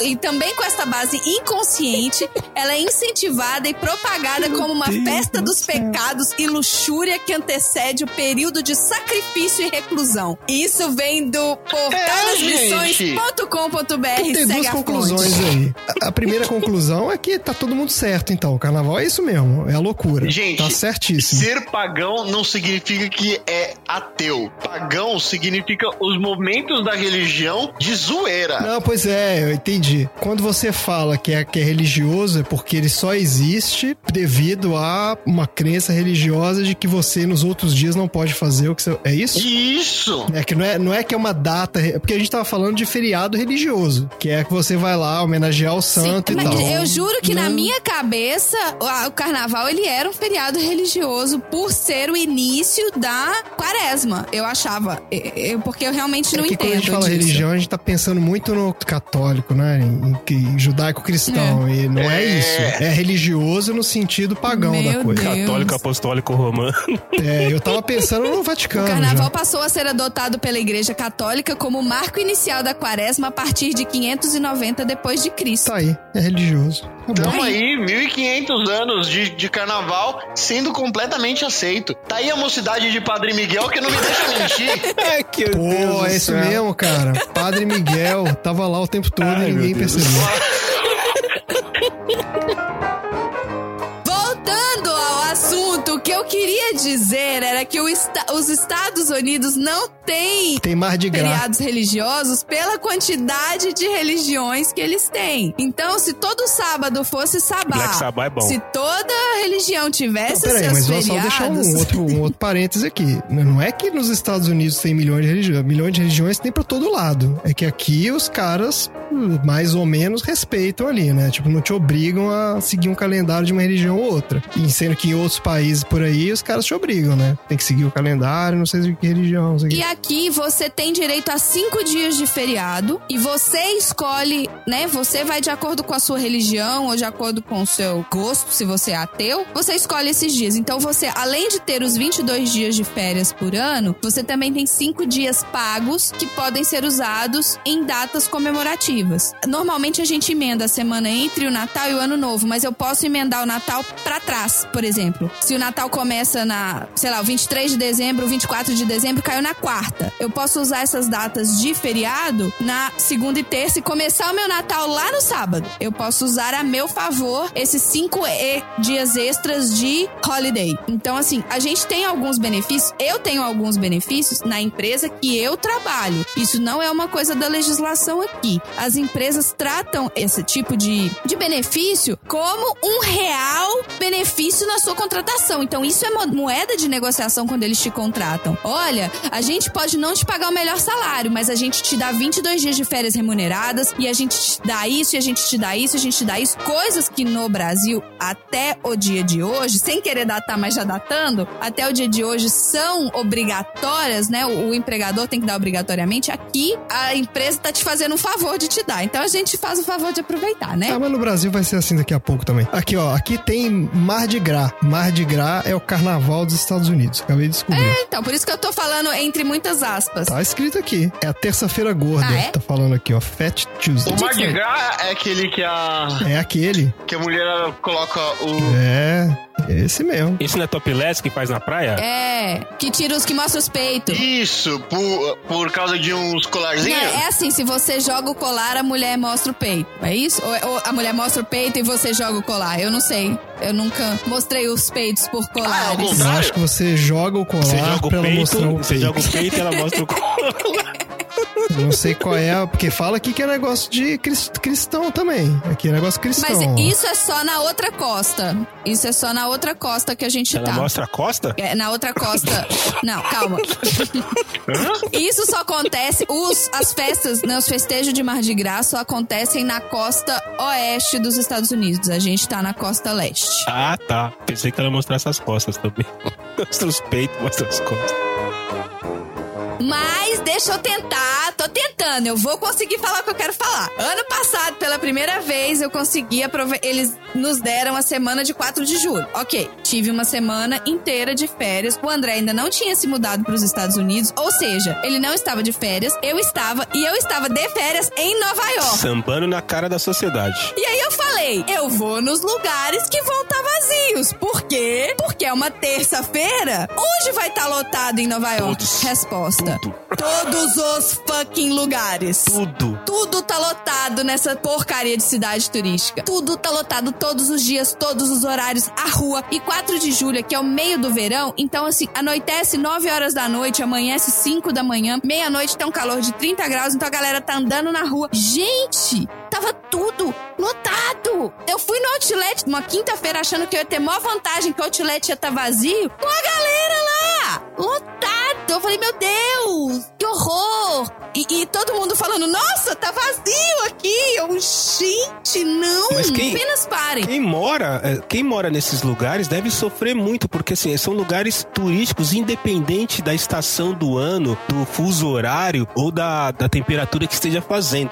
e também com esta base inconsciente, ela é incentivada e propagada como uma festa dos pecados e luxúria que antecede o período de sacrifício e reclusão. Isso vem do É, gente. portaldasmissões.com.br. Tem duas a conclusões fonte. aí. A- A primeira conclusão é que tá todo mundo certo, então. O carnaval é isso mesmo, é a loucura. Gente, tá certíssimo. Ser pagão não significa que é ateu. Pagão significa os momentos da religião de zoeira. Não, pois é, eu entendi. Quando você fala que é, que é religioso, é porque ele só existe devido a uma crença religiosa de que você nos outros dias não pode fazer o que você. É isso? Isso! É que não é, não é que é uma data. É porque a gente tava falando de feriado religioso, que é que você vai lá homenagear o santo Sim, e mas tal. eu juro que na Não. minha cabeça o, carnaval ele era um feriado religioso por ser o início da quaresma. Eu achava, Eu- porque eu realmente não é que entendo quando a gente fala disso. religião, a gente tá pensando muito no católico, né? Em, em judaico-cristão. E não é. É. isso. É religioso no sentido pagão Meu da coisa. Deus. Católico apostólico romano. É, eu tava pensando no Vaticano. O carnaval já. passou a ser adotado pela Igreja Católica como marco inicial da quaresma a partir de 590 depois de Cristo. Tá aí, é religioso. Tá. Tamo aí, 1500 anos de, de carnaval sendo completamente aceito. Tá aí a mocidade de Padre Miguel que não me deixa mentir. É que Deus Pô, do é isso mesmo, cara. Padre Miguel tava lá o tempo todo Ai, e ninguém percebeu. dizer era que esta- os Estados Unidos não têm Tem mar de graça. feriados religiosos pela quantidade de religiões que eles têm. Então, se todo sábado fosse sabá, Black Sabbath é bom. se toda religião Não, tivesse peraí, seus mas vou feriados... só deixar um outro, um outro parêntese aqui. Não é que nos Estados Unidos tem milhões de religiões. Milhões de religiões tem pra todo lado. É que aqui os caras, hum, mais ou menos, respeitam ali, né? Tipo, não te obrigam a seguir um calendário de uma religião ou outra. E sendo que em outros países por aí, os caras te obrigam, né? Tem que seguir o calendário, não sei de que religião. Sei E que. aqui você tem direito a cinco dias de feriado e você escolhe, né? Você vai de acordo com a sua religião ou de acordo com o seu gosto, se você é ateu, você escolhe esses dias. Então você, além de ter os 22 dias de férias por ano, você também tem cinco dias pagos que podem ser usados em datas comemorativas. Normalmente a gente emenda a semana entre o Natal e o Ano Novo, mas eu posso emendar o Natal pra trás, por exemplo. Se o Natal começa na, sei lá, o 23 de dezembro, o 24 de dezembro caiu na quarta. Eu posso usar essas datas de feriado na segunda e terça e começar o meu Natal lá no sábado. Eu posso usar a meu favor esses cinco dias extras de holiday. Então, assim, a gente tem alguns benefícios. Eu tenho alguns benefícios na empresa que eu trabalho. Isso não é uma coisa da legislação aqui. As empresas tratam esse tipo de, de benefício como um real benefício na sua contratação. Então, isso é mo- moeda de negociação quando eles te contratam. Olha, a gente pode não te pagar o melhor salário, mas a gente te dá 22 dias de férias remuneradas e a gente te dá isso, e a gente te dá isso, e a gente te dá isso. Coisas que no Brasil, até o dia de hoje, sem querer datar, mas já datando, até o dia de hoje são obrigatórias, né? O, o empregador tem que dar obrigatoriamente. Aqui, a empresa tá te fazendo um favor de te dar. Então a gente faz o favor de aproveitar, né? Ah, mas no Brasil vai ser assim daqui a pouco também. Aqui, ó, aqui tem Mar de Gras. Mar de Gras é o carnaval dos Estados Unidos. Acabei de descobrir. Então, por isso que eu tô falando entre muitas aspas. Tá escrito aqui. É a terça-feira gorda. Ah, é? Tá falando aqui, ó. Fat Tuesday. O Mardi Gras é aquele que a, É aquele. que a mulher coloca o. É, é esse mesmo. Isso não é topless que faz na praia? É, que tira os que mostra os peitos. Isso, por, por causa de uns colarzinhos? é assim, se você joga o colar, a mulher mostra o peito. É isso? Ou, ou a mulher mostra o peito e você joga o colar? Eu não sei. Eu nunca mostrei os peitos por Ah, é colares. Eu contrário? acho que você joga o colar Você joga o pra ela peito, mostrar o você peito. joga o peito e ela mostra o Eu não sei qual é, porque fala aqui que é negócio de cris- cristão também. Aqui é negócio cristão. Mas isso é só na outra costa. Isso é só na outra costa que a gente Ela tá. mostra a costa? É, na outra costa. Não, calma. Isso só acontece. Os, as festas, né, os festejos de Mardi Gras só acontecem na costa oeste dos Estados Unidos. A gente tá na costa leste. Ah, tá. Pensei que ela mostrasse as costas também. Mostra os peitos, mostra as costas. Mas deixa eu tentar, tô tentando, eu vou conseguir falar o que eu quero falar. Ano passado, pela primeira vez, eu consegui aproveitar. Eles nos deram a semana de 4 de julho. Ok, tive uma semana inteira de férias. O André ainda não tinha se mudado para os Estados Unidos, ou seja, ele não estava de férias, eu estava, e eu estava de férias em Nova York. Sambando na cara da sociedade. E aí eu falei, eu vou nos lugares que vão estar vazios. Por quê? Porque é uma terça-feira. Onde vai estar lotado em Nova York? Todos. Resposta. Tudo. Todos os fucking lugares. Tudo. Tudo tá lotado nessa porcaria de cidade turística. Tudo tá lotado todos os dias, todos os horários, a rua. E 4 de julho, que é o meio do verão, então assim, anoitece 9 horas da noite, amanhece 5 da manhã, meia-noite tá um calor de 30 graus, então a galera tá andando na rua. Gente, tava tudo lotado. Eu fui no outlet uma quinta-feira achando que eu ia ter maior vantagem que o outlet ia estar vazio, com a galera lá, lotado. Eu falei, meu Deus, que horror. E E, todo mundo falando, nossa, tá vazio aqui. Eu, gente, não. Mas quem- Apenas parem. Quem mora, é, quem mora nesses lugares deve sofrer muito, porque assim, são lugares turísticos independente da estação do ano, do fuso horário ou da, da temperatura que esteja fazendo.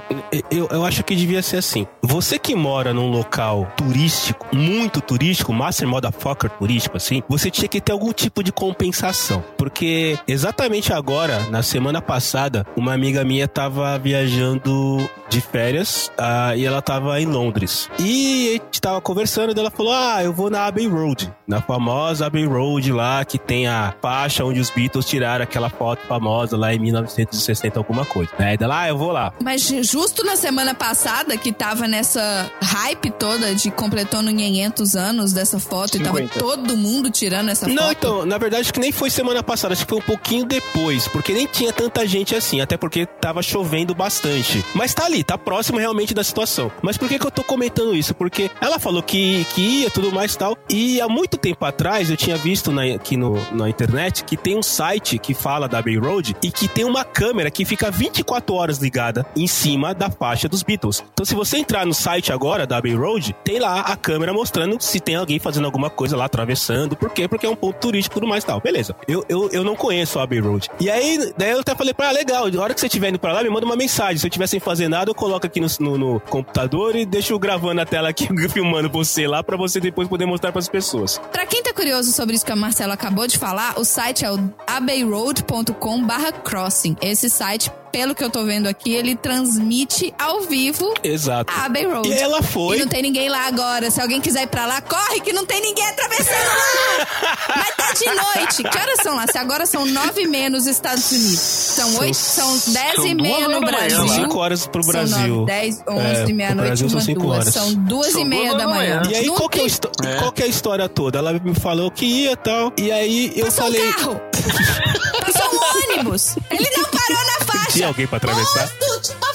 Eu, eu acho que devia ser assim. Você que mora num local turístico, muito turístico, master motherfucker turístico, assim, você tinha que ter algum tipo de compensação. Porque exatamente agora, na semana passada, uma amiga minha tava viajando de férias ah, e ela tava em Londres. E a gente tava conversando e ela falou: Ah, eu vou na Abbey Road, na famosa Abbey Road lá que tem a faixa onde os Beatles tiraram aquela foto famosa lá em 1960, alguma coisa. Aí ela, ah, eu vou lá. Mas justo na semana passada, que tava nessa hype toda de completou no 500 anos dessa foto e tava 50. todo mundo tirando essa Não, foto. então, na verdade, acho que nem foi semana passada, acho que foi um pouquinho depois, porque nem tinha tanta gente assim, até porque tava chovendo bastante. Mas tá ali, tá próximo realmente da situação. Mas por que que eu tô comentando isso? Porque ela falou que, que ia, tudo mais tal, e há muito tempo atrás eu tinha visto na, aqui no, na internet que tem um site que fala da Abbey Road e que tem uma câmera que fica 24 horas ligada em cima da faixa dos Beatles. Então se você entrar no site agora da Abbey Road, tem lá a câmera mostrando se tem alguém fazendo alguma coisa lá, atravessando. Por quê? Porque é um ponto turístico e tudo mais tal. Beleza. Eu, eu, eu não conheço a Abbey Road. E aí, daí eu até falei pra ela, legal, na hora que você estiver indo pra lá, me manda uma mensagem. Se eu estiver sem fazer nada, eu coloco aqui no, no, no computador e deixo gravando a tela aqui, filmando você lá, pra você depois poder mostrar pras pessoas. Pra quem tá curioso sobre isso que a Marcela acabou de falar, o site é o abbeyroad.com barra crossing. Esse site, pelo que eu tô vendo aqui, ele transmite ao vivo Exato. a Abbey Road. E ela E foi. não tem ninguém lá agora. Se alguém quiser ir pra lá, corre que não tem ninguém atravessando lá. Mas tá de noite. Que horas são lá? Se agora são nove e meia nos Estados Unidos. São oito, são dez são e meia no Brasil. São 5 horas pro São Brasil. nove, dez, onze, É, pro meia-noite, Brasil são uma, cinco duas. horas. São duas São e meia da manhã. E aí, qual que, é a É. qual que é a história toda? Ela me falou que ia e tal. E aí eu Passou falei. um carro. Passou um ônibus. Ele não parou na faixa. Tinha alguém pra atravessar? Uma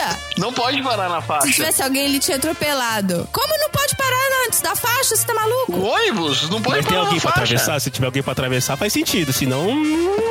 faixa. Não pode parar na Se faixa. tivesse alguém, ele tinha atropelado. Como não pode parar antes da faixa? Você tá maluco? O ônibus não pode Mas tem parar alguém na pra faixa. atravessar? Se tiver alguém pra atravessar, faz sentido. Senão,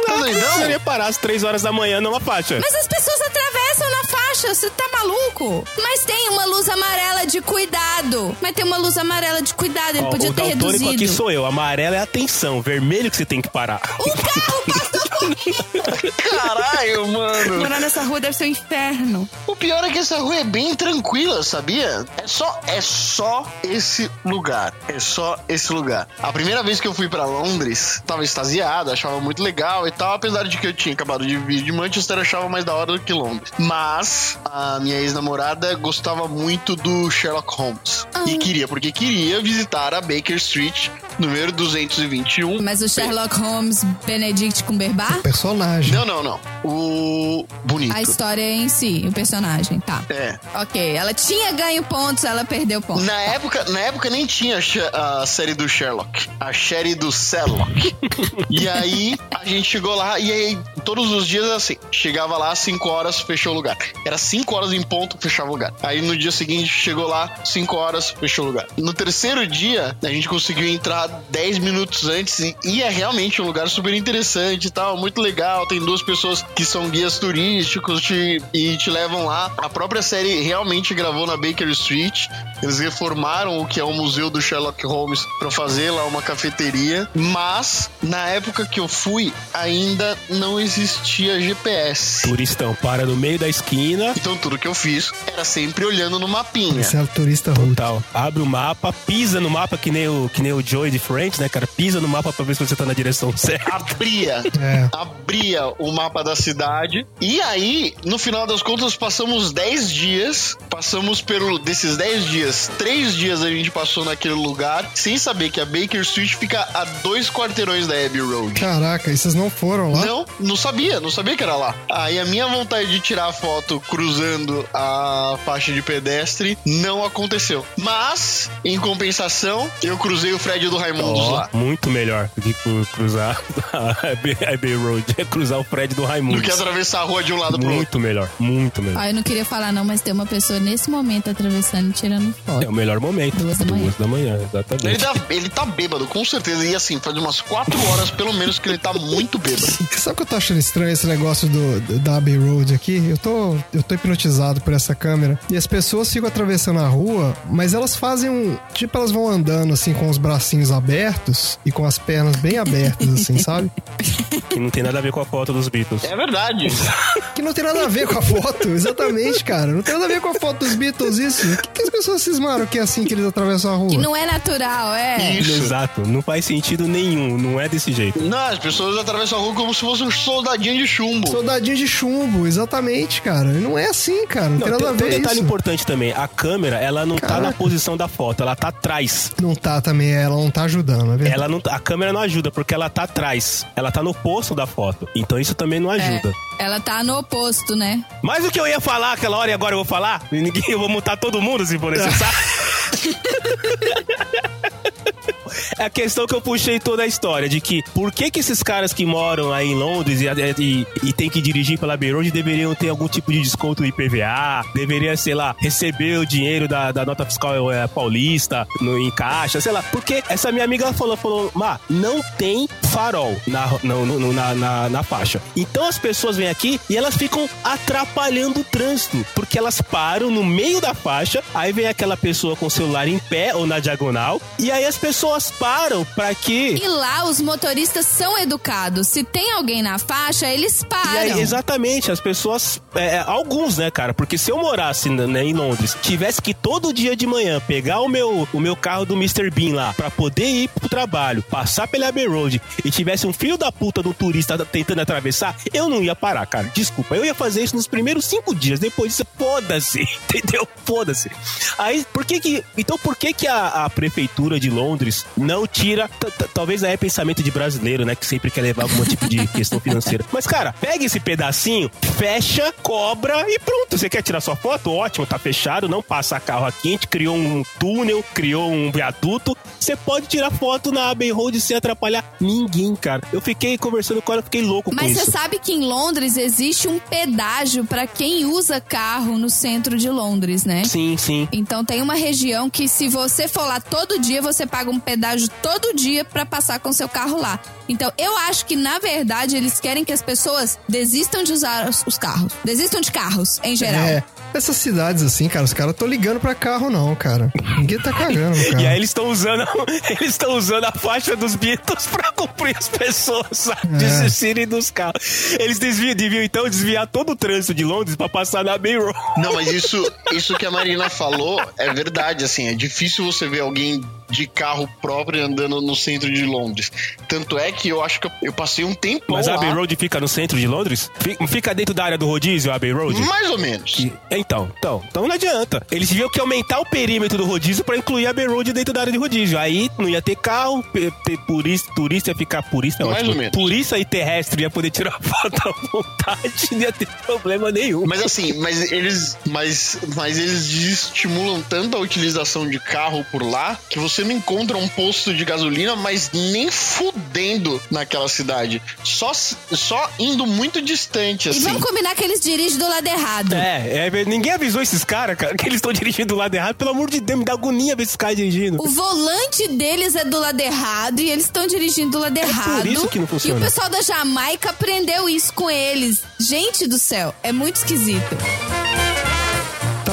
Tá não doidão? precisaria parar às 3 horas da manhã numa faixa. Mas as pessoas atravessam na faixa, você tá maluco? Mas tem uma luz amarela de cuidado. Mas tem uma luz amarela de cuidado, ele Ó, podia o ter reduzido. aqui sou eu. Amarelo é atenção. Vermelho que você tem que parar. O carro passou Caralho, mano. Morar nessa rua deve ser um inferno. O pior é que essa rua é bem tranquila, sabia? É só, é só esse lugar. É só esse lugar. A primeira vez que eu fui pra Londres, tava extasiado, achava muito legal e tal. Apesar de que eu tinha acabado de vir de Manchester, eu achava mais da hora do que Londres. Mas a minha ex-namorada gostava muito do Sherlock Holmes. E queria, porque queria visitar a Baker Street, número 221. Mas o Sherlock Holmes, Benedict Cumberbatch, Personagem. Não, não, não. O bonito. a história em si, o personagem, tá. É. Ok, ela tinha ganho pontos, ela perdeu pontos. Na época, na época nem tinha a série do Sherlock, a série do Sherlock. e aí a gente chegou lá e aí todos os dias assim, chegava lá 5 horas, fechou o lugar. Era 5 horas em ponto, fechava o lugar. Aí no dia seguinte chegou lá 5 horas, fechou o lugar. No terceiro dia, a gente conseguiu entrar 10 minutos antes e, e é realmente um lugar super interessante e tal, muito legal. Tem duas pessoas que são guias turísticos te- e te levam lá. A própria série realmente gravou na Baker Street. Eles reformaram o que é o museu do Sherlock Holmes para fazer lá uma cafeteria, mas na época que eu fui ainda não existia GPS. Turistão, para no meio da esquina. Então tudo que eu fiz era sempre olhando no mapinha. Esse é o turista rude. Tal. Abre o mapa, pisa no mapa que nem o, que nem o Joey de Friends, né, cara? Pisa no mapa pra ver se você tá na direção certa. abria, É. abria o mapa da cidade. E aí, no final das contas, passamos 10 dias. Passamos pelo desses 10 dias, 3 dias a gente passou naquele lugar, sem saber que a Baker Street fica a dois quarteirões da Abbey Road. Caraca, e vocês não foram lá? Não, não sabia, não sabia que era lá. Aí a minha vontade de tirar a foto cruzando a faixa de pedestre não aconteceu. Mas, em compensação, eu cruzei o Fred do Raimundos Ó, lá. muito melhor do que cru- cruzar a Bay Road. É cruzar o prédio do Raimundo. Do que atravessar a rua de um lado pro outro. Muito melhor, muito melhor. Ah, eu não queria falar não, mas tem uma pessoa nesse momento atravessando e tirando É foto. o melhor momento. Duas da manhã. Duas da manhã, Ele exatamente. tá, ele tá bêbado, com certeza. E assim, faz umas quatro horas, pelo menos, que ele tá muito bêbado. Sabe o que eu tô achando estranho esse negócio do, do- da Abbey Road aqui? Eu tô, eu tô hipnotizado por essa câmera. E as pessoas ficam atravessando a rua, mas elas fazem um. Tipo, elas vão andando assim com os bracinhos abertos e com as pernas bem abertas, assim, sabe? Que não tem nada a ver com a foto dos Beatles. É verdade. Que não tem nada a ver com a foto, exatamente, cara. Não tem nada a ver com a foto dos Beatles, isso. O que, que as pessoas cismaram que é assim que eles atravessam a rua? Que não é natural, é. Isso. Exato, não faz sentido nenhum, não é desse jeito. Não, as pessoas atravessam a rua como se fosse um soldadinho de chumbo. Soldadinho de chumbo, exatamente, cara. Não é assim, cara. Não, Não, tem nada tem, a tem um ver detalhe isso. importante também. A câmera, ela não tá Caraca. na posição da foto, ela tá atrás. Não tá também, ela não tá ajudando, é verdade. Ela não, a câmera não ajuda, porque ela tá atrás. Ela tá no posto da foto. Então isso também não ajuda. É, ela tá no oposto, né? Mas o que eu ia falar aquela hora e agora eu vou falar? Ninguém, eu vou mutar todo mundo se for necessário. É a questão que eu puxei toda a história, de que por que que esses caras que moram aí em Londres e, e, e tem que dirigir pela Bay Road deveriam ter algum tipo de desconto do IPVA, deveria, sei lá, receber o dinheiro da, da nota fiscal é, paulista no, em caixa, sei lá. Porque essa minha amiga falou, falou, Má, não tem farol na, no- na, na, na faixa. Então as pessoas vêm aqui e elas ficam atrapalhando o trânsito, porque elas param no meio da faixa, aí vem aquela pessoa com o celular em pé ou na diagonal, e aí as pessoas param pra que E lá os motoristas são educados. Se tem alguém na faixa, eles param. aí, exatamente, as pessoas. é, alguns, né, cara? Porque se eu morasse né, em Londres, tivesse que todo dia de manhã pegar o meu, o meu carro do Mr. Bean lá pra poder ir pro trabalho, passar pela Abbey Road e tivesse um filho da puta do turista tentando atravessar, eu não ia parar, cara. Desculpa, eu ia fazer isso nos primeiros cinco dias. Depois disso, foda-se, entendeu? Foda-se. Aí, por que que. Então, por que que a, a prefeitura de Londres não tira. Talvez é pensamento de brasileiro, né? Que sempre quer levar algum tipo de questão financeira. Mas, cara, pega esse pedacinho, fecha, cobra e pronto. Você quer tirar sua foto? Ótimo, tá fechado, não passa carro aqui. A gente criou um túnel, criou um viaduto. Você pode tirar foto na Abbey Road sem atrapalhar ninguém, cara. Eu fiquei conversando com ela, fiquei louco Mas com você isso. sabe que em Londres existe um pedágio pra quem usa carro no centro de Londres, né? Sim, sim. Então tem uma região que se você for lá todo dia, você paga um pedágio todo dia pra passar com seu carro lá. Então eu acho que na verdade eles querem que as pessoas desistam de usar os, os carros, desistam de carros em geral. É, essas cidades assim, cara, os caras estão ligando pra carro, não, cara. Ninguém tá cagando carro. E aí eles estão usando, eles estão usando a faixa dos Beatles pra cumprir as pessoas, sabe? Desistirem dos carros. Eles desviam, deviam então desviar todo o trânsito de Londres pra passar na Bay Road. Não, mas isso, isso que a Marina falou é verdade, assim, é difícil você ver alguém de carro próprio andando no centro de Londres. Tanto é que eu acho que eu, passei um tempão Mas a Abbey Road fica no centro de Londres? Fi- Fica dentro da área do rodízio, a Abbey Road? mais ou menos. Então, então, então não adianta. Eles tiveram que aumentar o perímetro do rodízio pra incluir a Abbey Road dentro da área de rodízio. Aí não ia ter carro, ter turista, turista ia ficar turista, é Mais ótimo. ou menos. Turista e terrestre ia poder tirar foto à vontade, não ia ter problema nenhum. Mas assim, mas eles, mas, mas eles estimulam tanto a utilização de carro por lá que você não encontra um posto de gasolina, mas nem fudendo naquela cidade. Só, só indo muito distante, E assim. vamos combinar que eles dirigem do lado errado. É, é, ninguém avisou esses caras, cara, que eles estão dirigindo do lado errado. Pelo amor de Deus, me dá agonia ver esses caras dirigindo. O volante deles é do lado errado e eles estão dirigindo do lado errado. É isso que não funciona. E o pessoal da Jamaica aprendeu isso com eles. Gente do céu, é muito esquisito.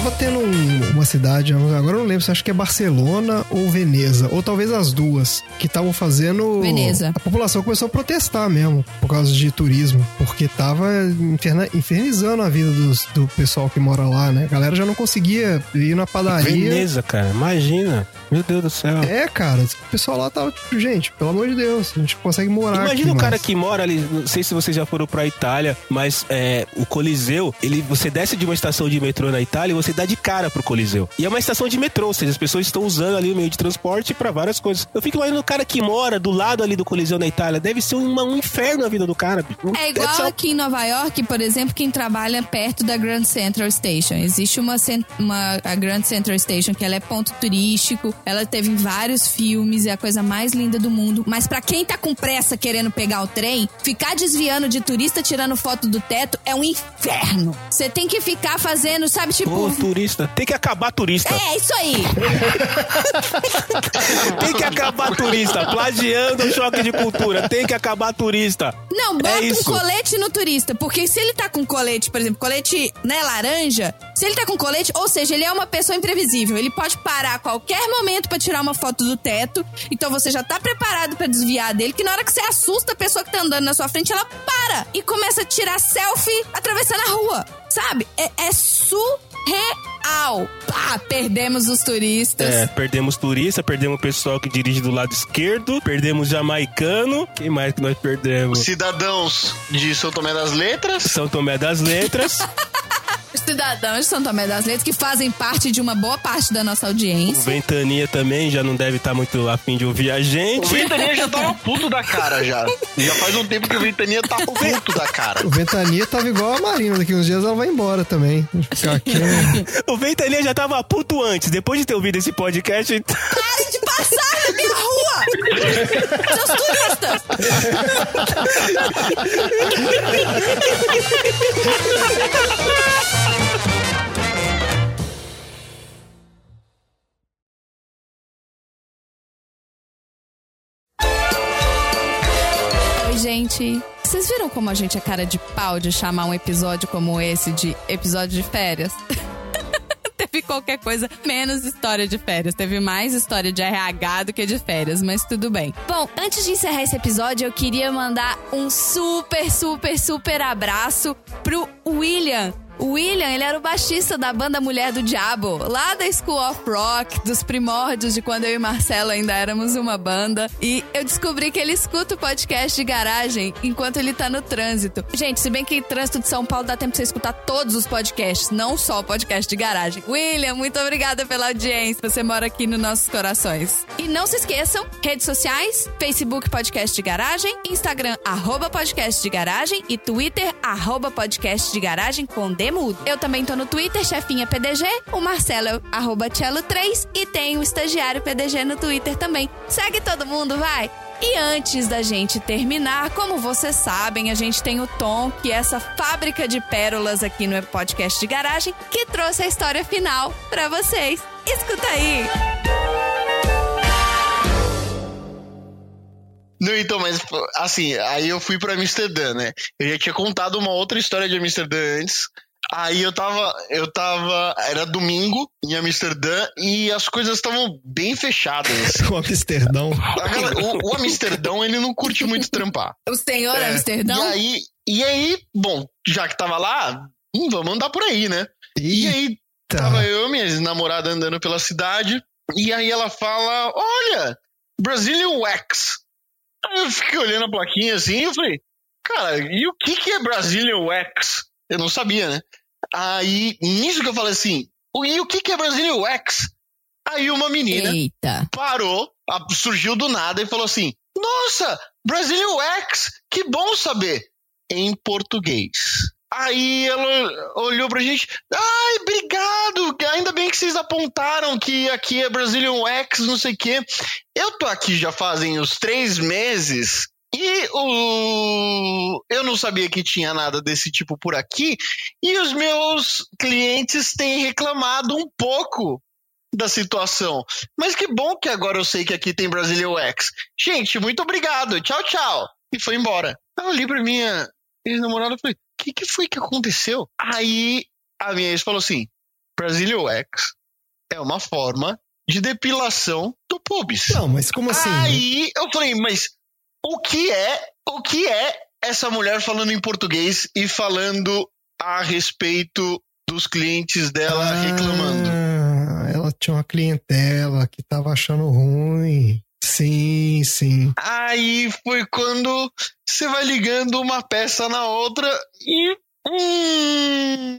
Tava tendo um- uma cidade, agora eu não lembro se acho que é Barcelona ou Veneza, ou talvez as duas, que estavam fazendo. Veneza. A população começou a protestar mesmo, por causa de turismo, porque tava inferna- infernizando a vida dos- do pessoal que mora lá, né? A galera já não conseguia ir na padaria. Veneza, cara, imagina. Meu Deus do céu. É, cara, o pessoal lá tava tipo, gente, pelo amor de Deus, a gente consegue morar aqui. Imagina o cara que mora ali, não sei se vocês já foram pra Itália, mas é, o Coliseu, ele, você desce de uma estação de metrô na Itália e você dá de cara pro Coliseu. E é uma estação de metrô, ou seja, as pessoas estão usando ali o meio de transporte pra várias coisas. Eu fico imaginando o cara que mora do lado ali do Coliseu na Itália, deve ser uma- um inferno a vida do cara. É igual ser- aqui em Nova York, por exemplo, quem trabalha perto da Grand Central Station. Existe uma, uma a Grand Central Station que ela é ponto turístico, ela teve vários filmes, é a coisa mais linda do mundo. Mas pra quem tá com pressa querendo pegar o trem, ficar desviando de turista tirando foto do teto é um inferno. Você tem que ficar fazendo, sabe, tipo. Ô, turista. Tem que acabar turista. É, isso aí. Tem que acabar turista. Plagiando o choque de cultura. Tem que acabar turista. Não, bota É um colete no turista. Porque se ele tá com colete, por exemplo, colete, né, laranja, se ele tá com colete, ou seja, ele é uma pessoa imprevisível. Ele pode parar a qualquer momento pra tirar uma foto do teto. Então você já tá preparado pra desviar dele, que na hora que você assusta a pessoa que tá andando na sua frente, ela para e começa a tirar selfie atravessando a rua. Sabe? É, é surreal. Pá, perdemos os turistas. É, perdemos turista, perdemos o pessoal que dirige do lado esquerdo, perdemos jamaicano. Quem mais que nós perdemos? Cidadãos de São Tomé das Letras. São Tomé das Letras. Os cidadãos de São Tomé das Letras que fazem parte de uma boa parte da nossa o audiência. Ventania também já não deve estar muito afim de ouvir a O gente. Ventania já tava puto da cara já. Já faz um tempo que o Ventania tá puto da cara. O Ventania tava igual a Marina, daqui uns dias ela vai embora também. O Ventania já tava puto antes, depois de ter ouvido esse podcast. então- Parem de passar na minha rua! Seus turistas! gente. Vocês viram como a gente é cara de pau de chamar um episódio como esse de episódio de férias? teve qualquer coisa menos história de férias. Teve mais história de RH do que de férias, mas tudo bem. Bom, antes de encerrar esse episódio, eu queria mandar um super, super, super abraço pro William. O William, ele era o baixista da banda Mulher do Diabo, lá da School of Rock, dos primórdios de quando eu e Marcelo ainda éramos uma banda. E eu descobri que ele escuta o podcast de garagem enquanto ele tá no trânsito. Gente, se bem que trânsito de São Paulo dá tempo pra você escutar todos os podcasts, não só o podcast de garagem. William, muito obrigada pela audiência. Você mora aqui nos nossos corações. E não se esqueçam, redes sociais, Facebook Podcast de Garagem, Instagram, arroba podcast de garagem e Twitter, arroba podcast de garagem com D mudo. Eu também tô no Twitter, chefinha PDG, o Marcelo arroba Cello3 e tem o estagiário PDG no Twitter também. Segue todo mundo, vai! E antes da gente terminar, como vocês sabem, a gente tem o Tom, que é essa fábrica de pérolas aqui no podcast de garagem, que trouxe a história final pra vocês. Escuta aí! Não, então, mas assim, aí eu fui pra Amsterdã, né? Eu já tinha contado uma outra história de Amsterdã antes. Aí eu tava, eu tava, era domingo em Amsterdã e as coisas estavam bem fechadas. O Amsterdão. O, o Amsterdão, ele não curte muito trampar. O senhor É, Amsterdão? E aí, e aí, bom, já que tava lá, hum, vamos andar por aí, né? E aí, tava eu e minha ex-namorada andando pela cidade, e aí ela fala: Olha, Brazilian Wax. Aí eu fiquei olhando a plaquinha assim e eu falei: Cara, e o que, que é Brazilian Wax? Eu não sabia, né? Aí, nisso que eu falei assim: "O- E o que, que é Brazilian Wax? Aí uma menina Eita. parou, surgiu do nada e falou assim: Nossa, Brazilian Wax, que bom saber. Em português. Aí ela olhou pra gente, ai, obrigado, ainda bem que vocês apontaram que aqui é Brazilian Wax, não sei o quê. Eu tô aqui já fazem uns três meses e o... eu não sabia que tinha nada desse tipo por aqui e os meus clientes têm reclamado um pouco da situação. Mas que bom que agora eu sei que aqui tem Brazilian Wax. Gente, muito obrigado. Tchau, tchau. E foi embora. Eu olhei pra minha ex-namorada e falei: o que, que foi que aconteceu? Aí a minha ex falou assim: Brazilian Wax é uma forma de depilação do pubis. Não, mas como assim? Aí eu falei, mas o que é, o que é essa mulher falando em português e falando a respeito dos clientes dela reclamando? Ah, ela tinha uma clientela que tava achando ruim. Sim, sim. Aí foi quando você vai ligando uma peça na outra e hum,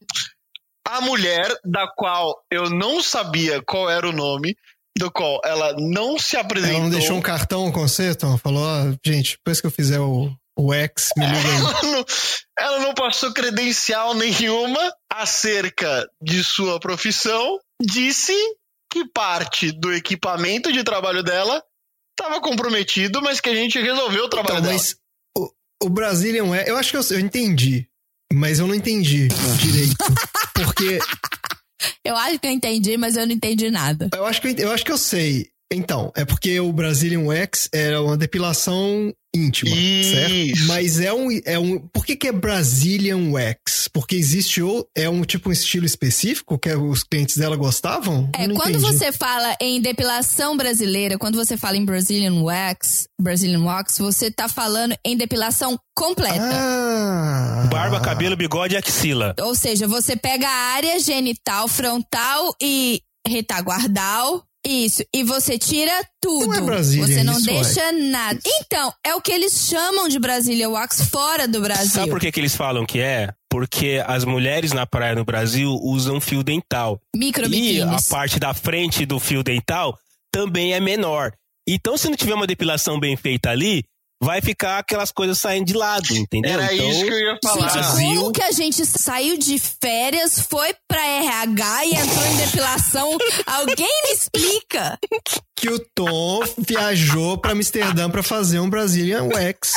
a mulher da qual eu não sabia qual era o nome, do qual ela não se apresentou. Ela não deixou um cartão com você, Tom? Falou, ó, gente, depois que eu fizer o, o X, me liga aí. ela, não, ela não passou credencial nenhuma acerca de sua profissão. Disse que parte do equipamento de trabalho dela estava comprometido, mas que a gente resolveu o trabalho Então, dela. mas o, o Brazilian é. Eu acho que eu, eu entendi. Mas eu não entendi direito. Porque Eu acho que eu entendi, mas eu não entendi nada. eu acho que eu, eu acho que eu sei. Então, é porque o Brazilian Wax era uma depilação íntima, Isso. certo? Mas é um, é um. Por que, que é Brazilian Wax? Porque existe ou é um tipo um estilo específico que os clientes dela gostavam? É, quando entendi. você fala em depilação brasileira, quando você fala em Brazilian Wax, Brazilian Wax, você tá falando em depilação completa. Ah. Barba, cabelo, bigode e axila. Ou seja, você pega a área genital, frontal e retaguardal. Isso. E você tira tudo. Não é Brasília você não isso, deixa nada. Então, é o que eles chamam de Brasília Wax fora do Brasil. Sabe por que, que eles falam que é? Porque as mulheres na praia no Brasil usam fio dental. E a parte da frente do fio dental também é menor. Então, se não tiver uma depilação bem feita ali, vai ficar aquelas coisas saindo de lado, entendeu? Era então, isso que eu ia falar. Gente, como que a gente saiu de férias, foi pra RH e entrou em depilação? Alguém me explica. Que o Tom viajou pra Amsterdã pra fazer um Brazilian Wax.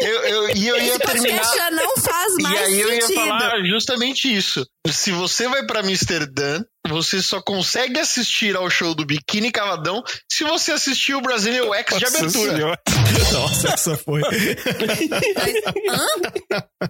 Eu, eu, e eu ia terminar. já não faz E mais aí eu ia sentido. falar justamente isso. Se você vai pra Amsterdã, você só consegue assistir ao show do Biquíni Cavadão se você assistir o Brazilian Wax de abertura. Senhora. Nossa, essa foi. Mas, hã?